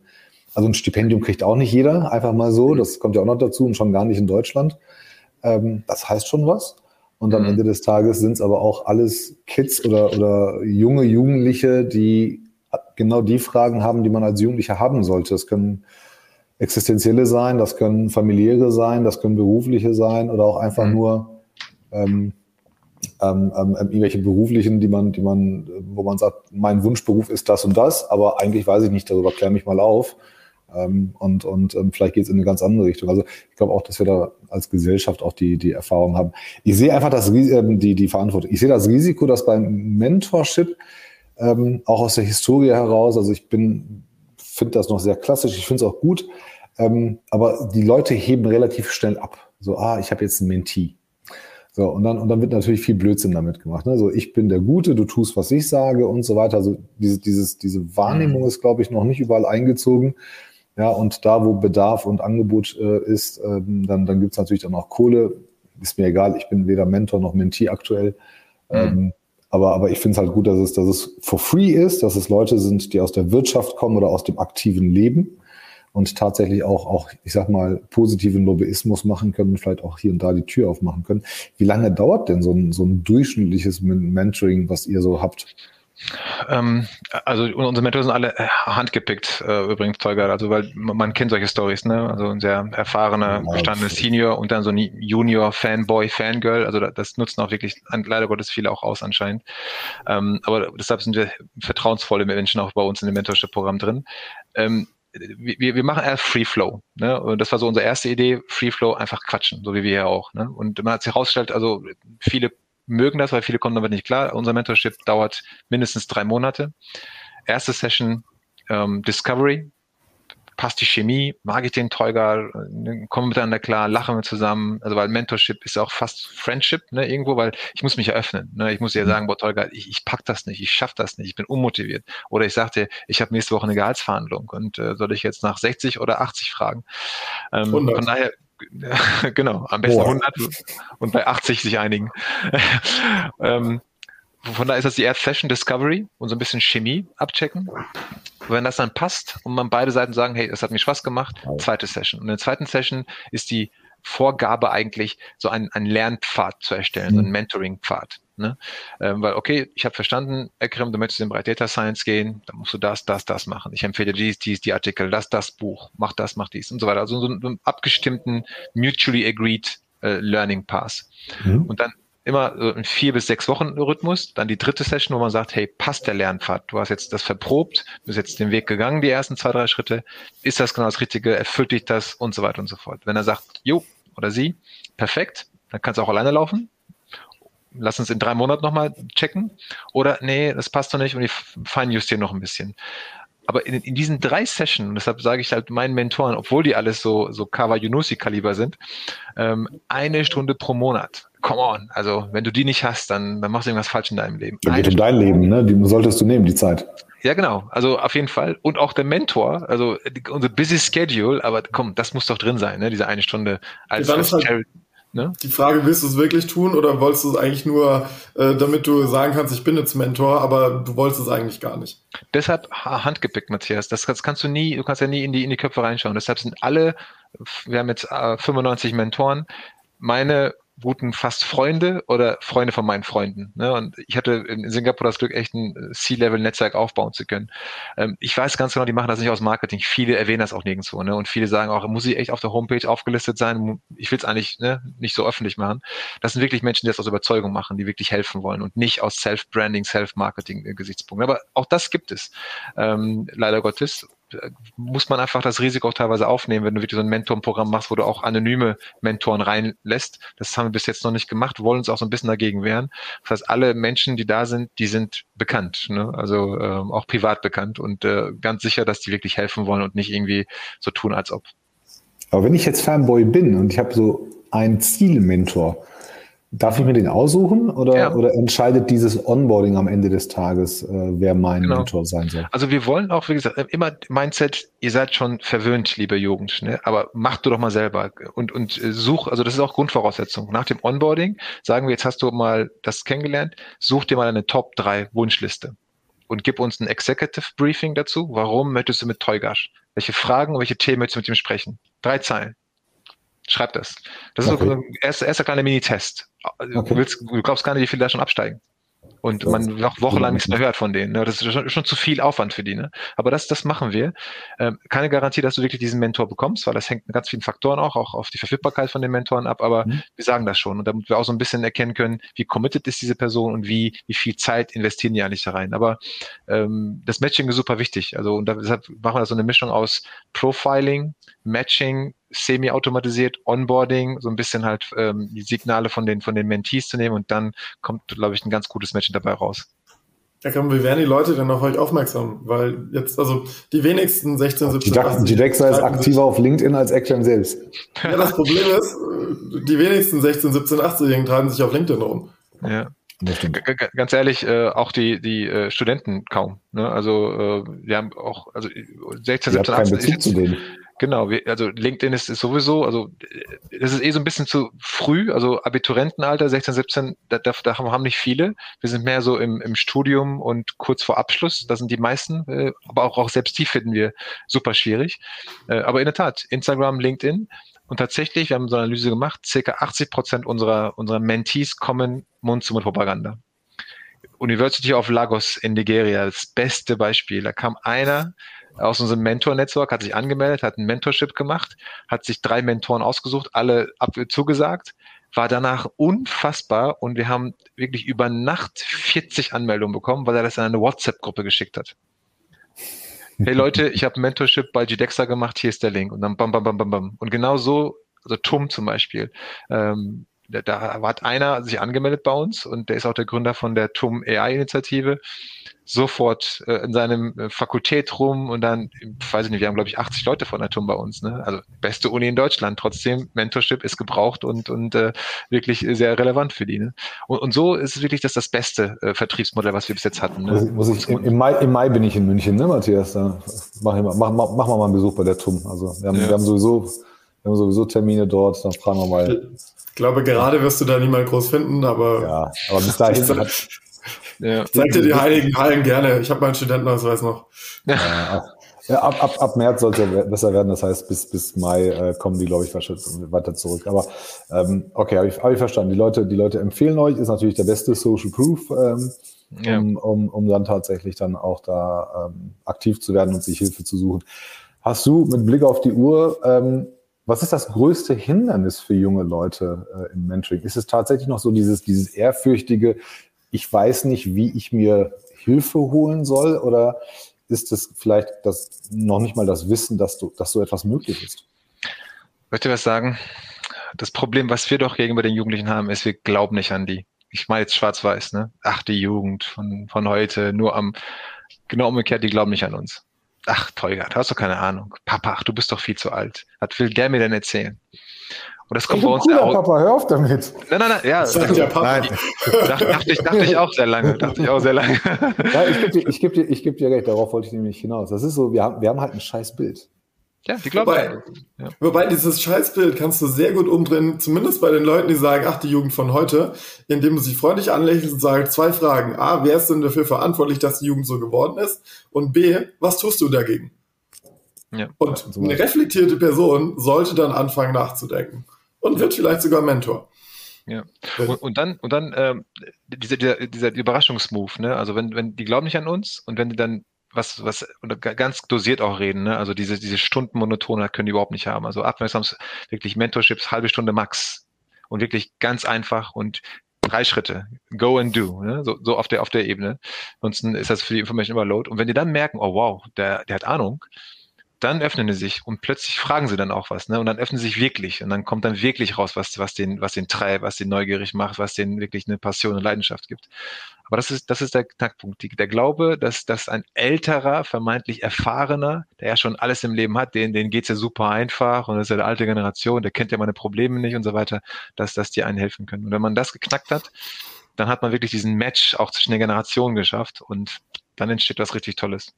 also ein Stipendium kriegt auch nicht jeder, einfach mal so. Mhm. Das kommt ja auch noch dazu und schon gar nicht in Deutschland. Ähm, das heißt schon was. Und am mhm. Ende des Tages sind es aber auch alles Kids oder, oder junge Jugendliche, die genau die Fragen haben, die man als Jugendlicher haben sollte. Das können existenzielle sein, das können familiäre sein, das können berufliche sein oder auch einfach mhm. nur ähm, ähm, ähm, irgendwelche beruflichen, die man, die man, wo man sagt, mein Wunschberuf ist das und das, aber eigentlich weiß ich nicht darüber, klär mich mal auf. Ähm, und und ähm, vielleicht geht es in eine ganz andere Richtung. Also ich glaube auch, dass wir da als Gesellschaft auch die, die Erfahrung haben. Ich sehe einfach das, ähm, die, die Verantwortung. Ich sehe das Risiko, dass beim Mentorship ähm, auch aus der Historie heraus, also ich bin finde das noch sehr klassisch, ich finde es auch gut, ähm, aber die Leute heben relativ schnell ab. So, ah, ich habe jetzt einen Mentee. So, und dann, und dann wird natürlich viel Blödsinn damit gemacht. Ne? So, ich bin der Gute, du tust, was ich sage und so weiter. Also diese, dieses, diese Wahrnehmung mhm. ist, glaube ich, noch nicht überall eingezogen. Ja, und da, wo Bedarf und Angebot äh, ist, ähm, dann, dann gibt es natürlich dann auch Kohle. Ist mir egal, ich bin weder Mentor noch Mentee aktuell. Mhm. Aber, aber ich finde es halt gut, dass es, dass es for free ist, dass es Leute sind, die aus der Wirtschaft kommen oder aus dem aktiven Leben und tatsächlich auch, auch, ich sag mal, positiven Lobbyismus machen können, vielleicht auch hier und da die Tür aufmachen können. Wie lange dauert denn so ein, so ein durchschnittliches Mentoring, was ihr so habt? Ähm, also unsere Mentoren sind alle äh, handgepickt, äh, übrigens, Tolga. Also weil man kennt solche Stories, ne? Also ein sehr erfahrener, gestandener Senior und dann so ein Junior Fanboy, Fangirl. Also das nutzen auch wirklich leider Gottes viele auch aus anscheinend. Ähm, aber deshalb sind wir vertrauensvolle Menschen auch bei uns in dem Mentorship-Programm drin. Ähm, wir, wir machen erst Free Flow. Ne? Und das war so unsere erste Idee, Free Flow, einfach quatschen, so wie wir ja auch. Ne? Und man hat sich herausgestellt, also viele mögen das, weil viele kommen damit nicht klar. Unser Mentorship dauert mindestens drei Monate. Erste Session ähm, Discovery. Passt die Chemie? Mag ich den Teuger? Kommen wir miteinander klar? Lachen wir zusammen? Also, weil Mentorship ist auch fast Friendship, ne, irgendwo, weil ich muss mich eröffnen. Ne? Ich muss ja mhm. sagen, boah, Teuger, ich, ich pack das nicht, ich schaff das nicht, ich bin unmotiviert. Oder ich sagte, ich habe nächste Woche eine Gehaltsverhandlung und äh, soll ich jetzt nach 60 oder 80 fragen? Ähm, von daher, genau, am besten Boah. 100 und bei 80 sich einigen. ähm, von daher ist das die erste Session Discovery und so ein bisschen Chemie abchecken. Wenn das dann passt und man beide Seiten sagen, hey, es hat mir Spaß gemacht, zweite Session. Und in der zweiten Session ist die Vorgabe eigentlich, so einen, einen Lernpfad zu erstellen, mhm. so einen Mentoring-Pfad. Ne? Ähm, weil, okay, ich habe verstanden, Ekrem, du möchtest in den Bereich Data Science gehen, dann musst du das, das, das machen. Ich empfehle dies, dies, die Artikel, das, das Buch, mach das, mach dies und so weiter. Also so einen, abgestimmten, mutually agreed äh, Learning Pass. Mhm. Und dann immer so ein vier bis sechs Wochen Rhythmus. Dann die dritte Session, wo man sagt, hey, passt der Lernpfad? Du hast jetzt das verprobt, du bist jetzt den Weg gegangen, die ersten zwei, drei Schritte. Ist das genau das Richtige? Erfüllt dich das? Und so weiter und so fort. Wenn er sagt, jo, oder sie, perfekt, dann kannst du auch alleine laufen lass uns in drei Monaten nochmal checken. Oder nee, das passt doch nicht und ich feinjustiere noch ein bisschen. Aber in, in diesen drei Sessions, deshalb sage ich halt meinen Mentoren, obwohl die alles so, so Kawa Yunusi-Kaliber sind, ähm, eine Stunde pro Monat. Come on. Also, wenn du die nicht hast, dann, dann machst du irgendwas falsch in deinem Leben. Dann geht um dein Leben, ne? Die solltest du nehmen, die Zeit. Ja, genau. Also auf jeden Fall. Und auch der Mentor, also unser busy Schedule, aber komm, das muss doch drin sein, ne? Diese eine Stunde als, als halt, Ne? Die Frage, willst du es wirklich tun oder wolltest du es eigentlich nur, äh, damit du sagen kannst, ich bin jetzt Mentor, aber du wolltest es eigentlich gar nicht? Deshalb handgepickt, Matthias. Das, das, kannst du nie, du kannst ja nie in die, in die Köpfe reinschauen. Deshalb sind alle, wir haben jetzt äh, 95 Mentoren. Meine guten fast Freunde oder Freunde von meinen Freunden. Ne? Und ich hatte in Singapur das Glück, echt ein C-Level-Netzwerk aufbauen zu können. Ähm, ich weiß ganz genau, die machen das nicht aus Marketing. Viele erwähnen das auch nirgendwo. Ne? Und viele sagen auch, muss ich echt auf der Homepage aufgelistet sein? Ich will es eigentlich ne, nicht so öffentlich machen. Das sind wirklich Menschen, die das aus Überzeugung machen, die wirklich helfen wollen und nicht aus Self-Branding, Self-Marketing-Gesichtspunkten. Aber auch das gibt es, ähm, leider Gottes muss man einfach das Risiko auch teilweise aufnehmen, wenn du wirklich so ein Mentorenprogramm machst, wo du auch anonyme Mentoren reinlässt. Das haben wir bis jetzt noch nicht gemacht, wollen uns auch so ein bisschen dagegen wehren. Das heißt, alle Menschen, die da sind, die sind bekannt, ne? also ähm, auch privat bekannt und äh, ganz sicher, dass die wirklich helfen wollen und nicht irgendwie so tun, als ob. Aber wenn ich jetzt Fanboy bin und ich habe so einen Zielmentor, Darf ich mir den aussuchen oder, ja. oder entscheidet dieses Onboarding am Ende des Tages, äh, wer mein genau. Mentor sein soll? Also wir wollen auch, wie gesagt, immer Mindset, ihr seid schon verwöhnt, liebe Jugend, ne? aber mach du doch mal selber und, und äh, such, also das ist auch Grundvoraussetzung. Nach dem Onboarding sagen wir, jetzt hast du mal das kennengelernt, such dir mal eine Top 3 Wunschliste und gib uns ein Executive Briefing dazu. Warum möchtest du mit Teugasch? Welche Fragen und welche Themen möchtest du mit ihm sprechen? Drei Zeilen. Schreib das. Das ist okay. so ein erster, erster kleiner Mini-Test. Okay. Du, willst, du glaubst gar nicht, wie viele da schon absteigen. Und man noch wochenlang nichts mehr hört von denen. Ne? Das ist schon, schon, zu viel Aufwand für die. Ne? Aber das, das machen wir. Ähm, keine Garantie, dass du wirklich diesen Mentor bekommst, weil das hängt mit ganz vielen Faktoren auch, auch auf die Verfügbarkeit von den Mentoren ab. Aber mhm. wir sagen das schon. Und damit wir auch so ein bisschen erkennen können, wie committed ist diese Person und wie, wie viel Zeit investieren die eigentlich da rein. Aber ähm, das Matching ist super wichtig. Also und deshalb machen wir da so eine Mischung aus Profiling, Matching, semi-automatisiert, Onboarding, so ein bisschen halt ähm, die Signale von den, von den Mentees zu nehmen und dann kommt, glaube ich, ein ganz gutes Matching dabei raus. Ja, komm, wie werden die Leute denn auf euch aufmerksam? Weil jetzt, also die wenigsten 16, 17, die 18... Gidexa ist aktiver auf LinkedIn als Action selbst. Ja, das Problem ist, die wenigsten 16, 17, 18-Jährigen treiben sich auf LinkedIn rum. Ja. Ganz ehrlich, äh, auch die, die äh, Studenten kaum. Ne? Also äh, wir haben auch, also 16, 17, 18. Bezug zu denen. Genau, wir, also LinkedIn ist, ist sowieso, also das ist eh so ein bisschen zu früh, also Abiturentenalter, 16, 17, da, da, da haben nicht viele. Wir sind mehr so im, im Studium und kurz vor Abschluss, das sind die meisten, äh, aber auch, auch selbst die finden wir super schwierig. Äh, aber in der Tat, Instagram, LinkedIn und tatsächlich, wir haben so eine Analyse gemacht, circa 80 Prozent unserer, unserer Mentees kommen Mund-zu-Mund-Propaganda. University of Lagos in Nigeria, das beste Beispiel. Da kam einer, aus unserem Mentor-Netzwerk, hat sich angemeldet, hat ein Mentorship gemacht, hat sich drei Mentoren ausgesucht, alle ab zugesagt, war danach unfassbar und wir haben wirklich über Nacht 40 Anmeldungen bekommen, weil er das in eine WhatsApp-Gruppe geschickt hat. Hey Leute, ich habe Mentorship bei GDEXA gemacht, hier ist der Link und dann bam, bam, bam, bam, bam. Und genau so, also Tum zum Beispiel, ähm, da, da hat einer sich angemeldet bei uns und der ist auch der Gründer von der TUM AI-Initiative sofort äh, in seinem äh, Fakultät rum und dann, weiß ich nicht, wir haben glaube ich 80 Leute von der TUM bei uns, ne? Also beste Uni in Deutschland. Trotzdem Mentorship ist gebraucht und und äh, wirklich sehr relevant für die. Ne? Und, und so ist es wirklich das das beste äh, Vertriebsmodell, was wir bis jetzt hatten. Ne? Muss, muss ich, im, im, Mai, Im Mai bin ich in München, ne, Matthias? Da mach ich mal, mach, mach, mach mal einen Besuch bei der TUM. Also wir haben, ja. wir haben sowieso wir haben sowieso Termine dort, dann fragen wir mal. Ich glaube, gerade wirst du da niemand groß finden, aber. Ja, aber bis dahin hat, ja. Zeig dir die heiligen Hallen gerne. Ich habe meinen Studentenausweis noch. Ja, ja, ab, ab, ab März sollte besser werden. Das heißt, bis, bis Mai äh, kommen die, glaube ich, weiter zurück. Aber ähm, okay, habe ich, hab ich verstanden. Die Leute, die Leute empfehlen euch, ist natürlich der beste Social Proof, ähm, ja. um, um, um dann tatsächlich dann auch da ähm, aktiv zu werden und sich Hilfe zu suchen. Hast du mit Blick auf die Uhr, ähm, was ist das größte Hindernis für junge Leute äh, im Mentoring? Ist es tatsächlich noch so dieses, dieses ehrfürchtige, ich weiß nicht, wie ich mir Hilfe holen soll oder ist es vielleicht das, noch nicht mal das Wissen, dass, du, dass so etwas möglich ist? Ich möchte was sagen. Das Problem, was wir doch gegenüber den Jugendlichen haben, ist, wir glauben nicht an die. Ich meine jetzt schwarz-weiß, ne? Ach, die Jugend von, von heute, nur am, genau umgekehrt, die glauben nicht an uns. Ach, du hast doch keine Ahnung. Papa, ach, du bist doch viel zu alt. Was will der mir denn erzählen? Und das kommt bei uns cooler, Papa, hör auf damit. Nein, nein, nein, ja. Sagt ja Papa. Nein. Dachte, dachte, ich, dachte ich auch sehr lange. Dachte ich auch sehr lange. Ja, ich gebe dir, ich geb dir, ich geb dir recht, darauf wollte ich nämlich hinaus. Das ist so, wir haben, wir haben halt ein scheiß Bild. Ja, die glauben wobei, ja. wobei dieses Scheißbild kannst du sehr gut umdrehen, zumindest bei den Leuten, die sagen, ach, die Jugend von heute, indem du sie freundlich anlächelst und sagst zwei Fragen. A, wer ist denn dafür verantwortlich, dass die Jugend so geworden ist? Und B, was tust du dagegen? Ja. Und eine reflektierte Person sollte dann anfangen nachzudenken und wird vielleicht sogar Mentor. Ja. Und, und, dann, und dann ähm, dieser, dieser, dieser Überraschungsmove, ne? Also wenn, wenn die glauben nicht an uns und wenn die dann was, was ganz dosiert auch reden, ne? Also diese, diese Stundenmonotonheit können die überhaupt nicht haben. Also Abwechslungs, wirklich Mentorships, halbe Stunde max. Und wirklich ganz einfach und drei Schritte. Go and do. Ne? So, so auf der, auf der Ebene. Ansonsten ist das für die Information Overload. Und wenn die dann merken, oh wow, der, der hat Ahnung, dann öffnen sie sich und plötzlich fragen sie dann auch was, ne? Und dann öffnen sie sich wirklich und dann kommt dann wirklich raus, was, was den, was den treibt, was den neugierig macht, was den wirklich eine Passion und Leidenschaft gibt. Aber das ist, das ist der Knackpunkt. Der Glaube, dass, dass ein älterer, vermeintlich erfahrener, der ja schon alles im Leben hat, den, den geht's ja super einfach und das ist ja der alte Generation, der kennt ja meine Probleme nicht und so weiter, dass, dass die einen helfen können. Und wenn man das geknackt hat, dann hat man wirklich diesen Match auch zwischen den Generationen geschafft und dann entsteht was richtig Tolles.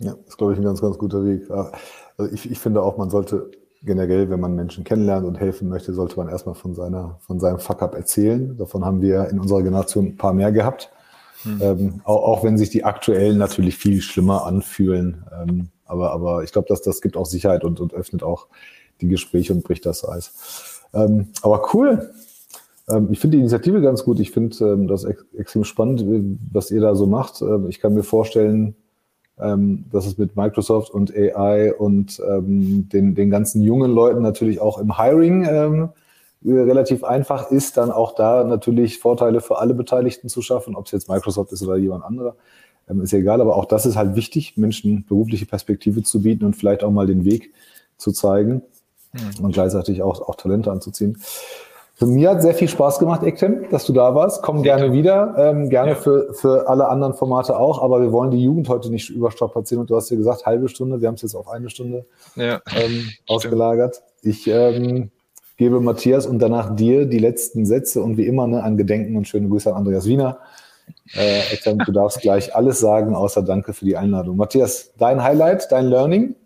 Ja, das ist, glaube ich, ein ganz, ganz guter Weg. Also ich, ich finde auch, man sollte generell, wenn man Menschen kennenlernt und helfen möchte, sollte man erstmal von seiner, von seinem Fuck-up erzählen. Davon haben wir in unserer Generation ein paar mehr gehabt. Hm. Ähm, auch, auch, wenn sich die aktuellen natürlich viel schlimmer anfühlen. Ähm, aber, aber ich glaube, dass das gibt auch Sicherheit und, und öffnet auch die Gespräche und bricht das Eis. Ähm, aber cool. Ähm, ich finde die Initiative ganz gut. Ich finde ähm, das ex extrem spannend, was ihr da so macht. Ähm, ich kann mir vorstellen, ähm, dass es mit Microsoft und AI und ähm, den, den ganzen jungen Leuten natürlich auch im Hiring ähm, relativ einfach ist, dann auch da natürlich Vorteile für alle Beteiligten zu schaffen, ob es jetzt Microsoft ist oder jemand anderer. Ähm, ist ja egal, aber auch das ist halt wichtig, Menschen berufliche Perspektive zu bieten und vielleicht auch mal den Weg zu zeigen mhm. und gleichzeitig auch, auch Talente anzuziehen. Für mir hat sehr viel Spaß gemacht, Ektem, dass du da warst. Komm gerne wieder, ähm, gerne ja. für, für alle anderen Formate auch, aber wir wollen die Jugend heute nicht überstrapazieren und du hast ja gesagt, halbe Stunde, wir haben es jetzt auf eine Stunde ja. ähm, ausgelagert. Ich ähm, gebe Matthias und danach dir die letzten Sätze und wie immer ne, ein Gedenken und schöne Grüße an Andreas Wiener. Äh, Ektem, du darfst gleich alles sagen, außer Danke für die Einladung. Matthias, dein Highlight, dein Learning?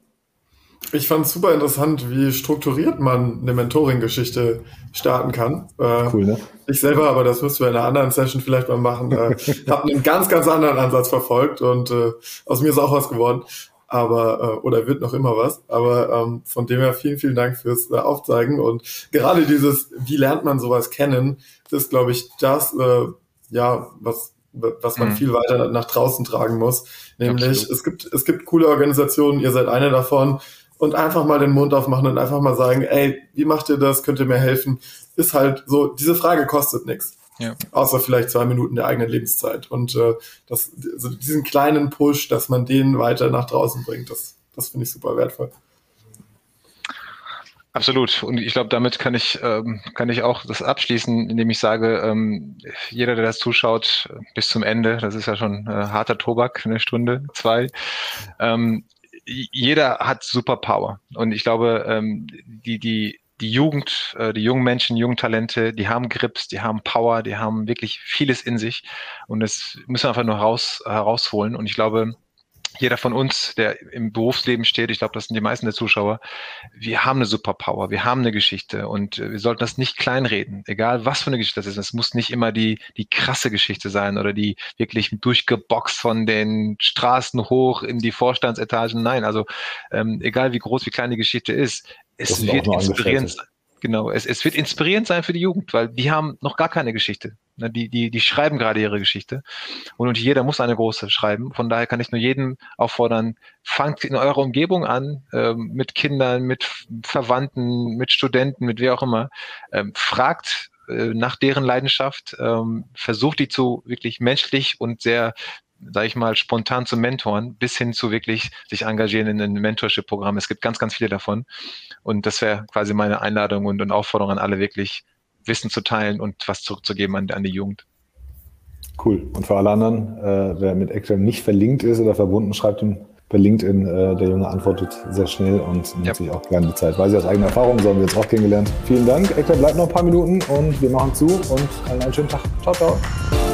Ich fand es super interessant, wie strukturiert man eine Mentoring-Geschichte starten kann. Äh, cool, ne? Ich selber, aber das müssen wir in einer anderen Session vielleicht mal machen, äh, habe einen ganz, ganz anderen Ansatz verfolgt und äh, aus mir ist auch was geworden. Aber, äh, oder wird noch immer was. Aber ähm, von dem her vielen, vielen Dank fürs äh, Aufzeigen. Und gerade dieses, wie lernt man sowas kennen, das ist, glaube ich, das, äh, ja, was was man mhm. viel weiter nach draußen tragen muss. Nämlich, Absolut. es gibt, es gibt coole Organisationen, ihr seid eine davon, und einfach mal den Mund aufmachen und einfach mal sagen, ey, wie macht ihr das? Könnt ihr mir helfen? Ist halt so, diese Frage kostet nichts. Ja. Außer vielleicht zwei Minuten der eigenen Lebenszeit. Und äh, das, also diesen kleinen Push, dass man den weiter nach draußen bringt, das, das finde ich super wertvoll. Absolut. Und ich glaube, damit kann ich, ähm, kann ich auch das abschließen, indem ich sage, ähm, jeder, der das zuschaut, bis zum Ende, das ist ja schon äh, harter Tobak, eine Stunde, zwei, ähm, jeder hat Superpower. Und ich glaube, ähm, die, die, die Jugend, äh, die jungen Menschen, jungen Talente, die haben Grips, die haben Power, die haben wirklich vieles in sich. Und das müssen wir einfach nur raus, herausholen. Und ich glaube, jeder von uns, der im Berufsleben steht, ich glaube, das sind die meisten der Zuschauer, wir haben eine Superpower, wir haben eine Geschichte und äh, wir sollten das nicht kleinreden, egal was für eine Geschichte das ist. Es muss nicht immer die, die krasse Geschichte sein oder die wirklich durchgeboxt von den Straßen hoch in die Vorstandsetagen. Nein, also ähm, egal wie groß, wie klein die Geschichte ist, es wird inspirierend sein. Genau, es, es wird inspirierend sein für die Jugend, weil die haben noch gar keine Geschichte. Ne, die, die, die schreiben gerade ihre Geschichte. Und jeder muss eine große schreiben. Von daher kann ich nur jeden auffordern, fangt in eurer Umgebung an, ähm, mit Kindern, mit Verwandten, mit Studenten, mit wer auch immer. Ähm, fragt äh, nach deren Leidenschaft, ähm, versucht die zu wirklich menschlich und sehr sage ich mal, spontan zu mentoren, bis hin zu wirklich sich engagieren in ein Mentorship-Programm. Es gibt ganz, ganz viele davon. Und das wäre quasi meine Einladung und, und Aufforderung an alle, wirklich Wissen zu teilen und was zurückzugeben an, an die Jugend. Cool. Und für alle anderen, äh, wer mit Ekrem nicht verlinkt ist oder verbunden, schreibt ihm per LinkedIn. Äh, der Junge antwortet sehr schnell und nimmt ja. sich auch gerne die Zeit. Weiß ich aus eigener Erfahrung, so haben wir jetzt auch kennengelernt. Vielen Dank. Ekrem bleibt noch ein paar Minuten und wir machen zu und allen einen schönen Tag. Ciao, ciao.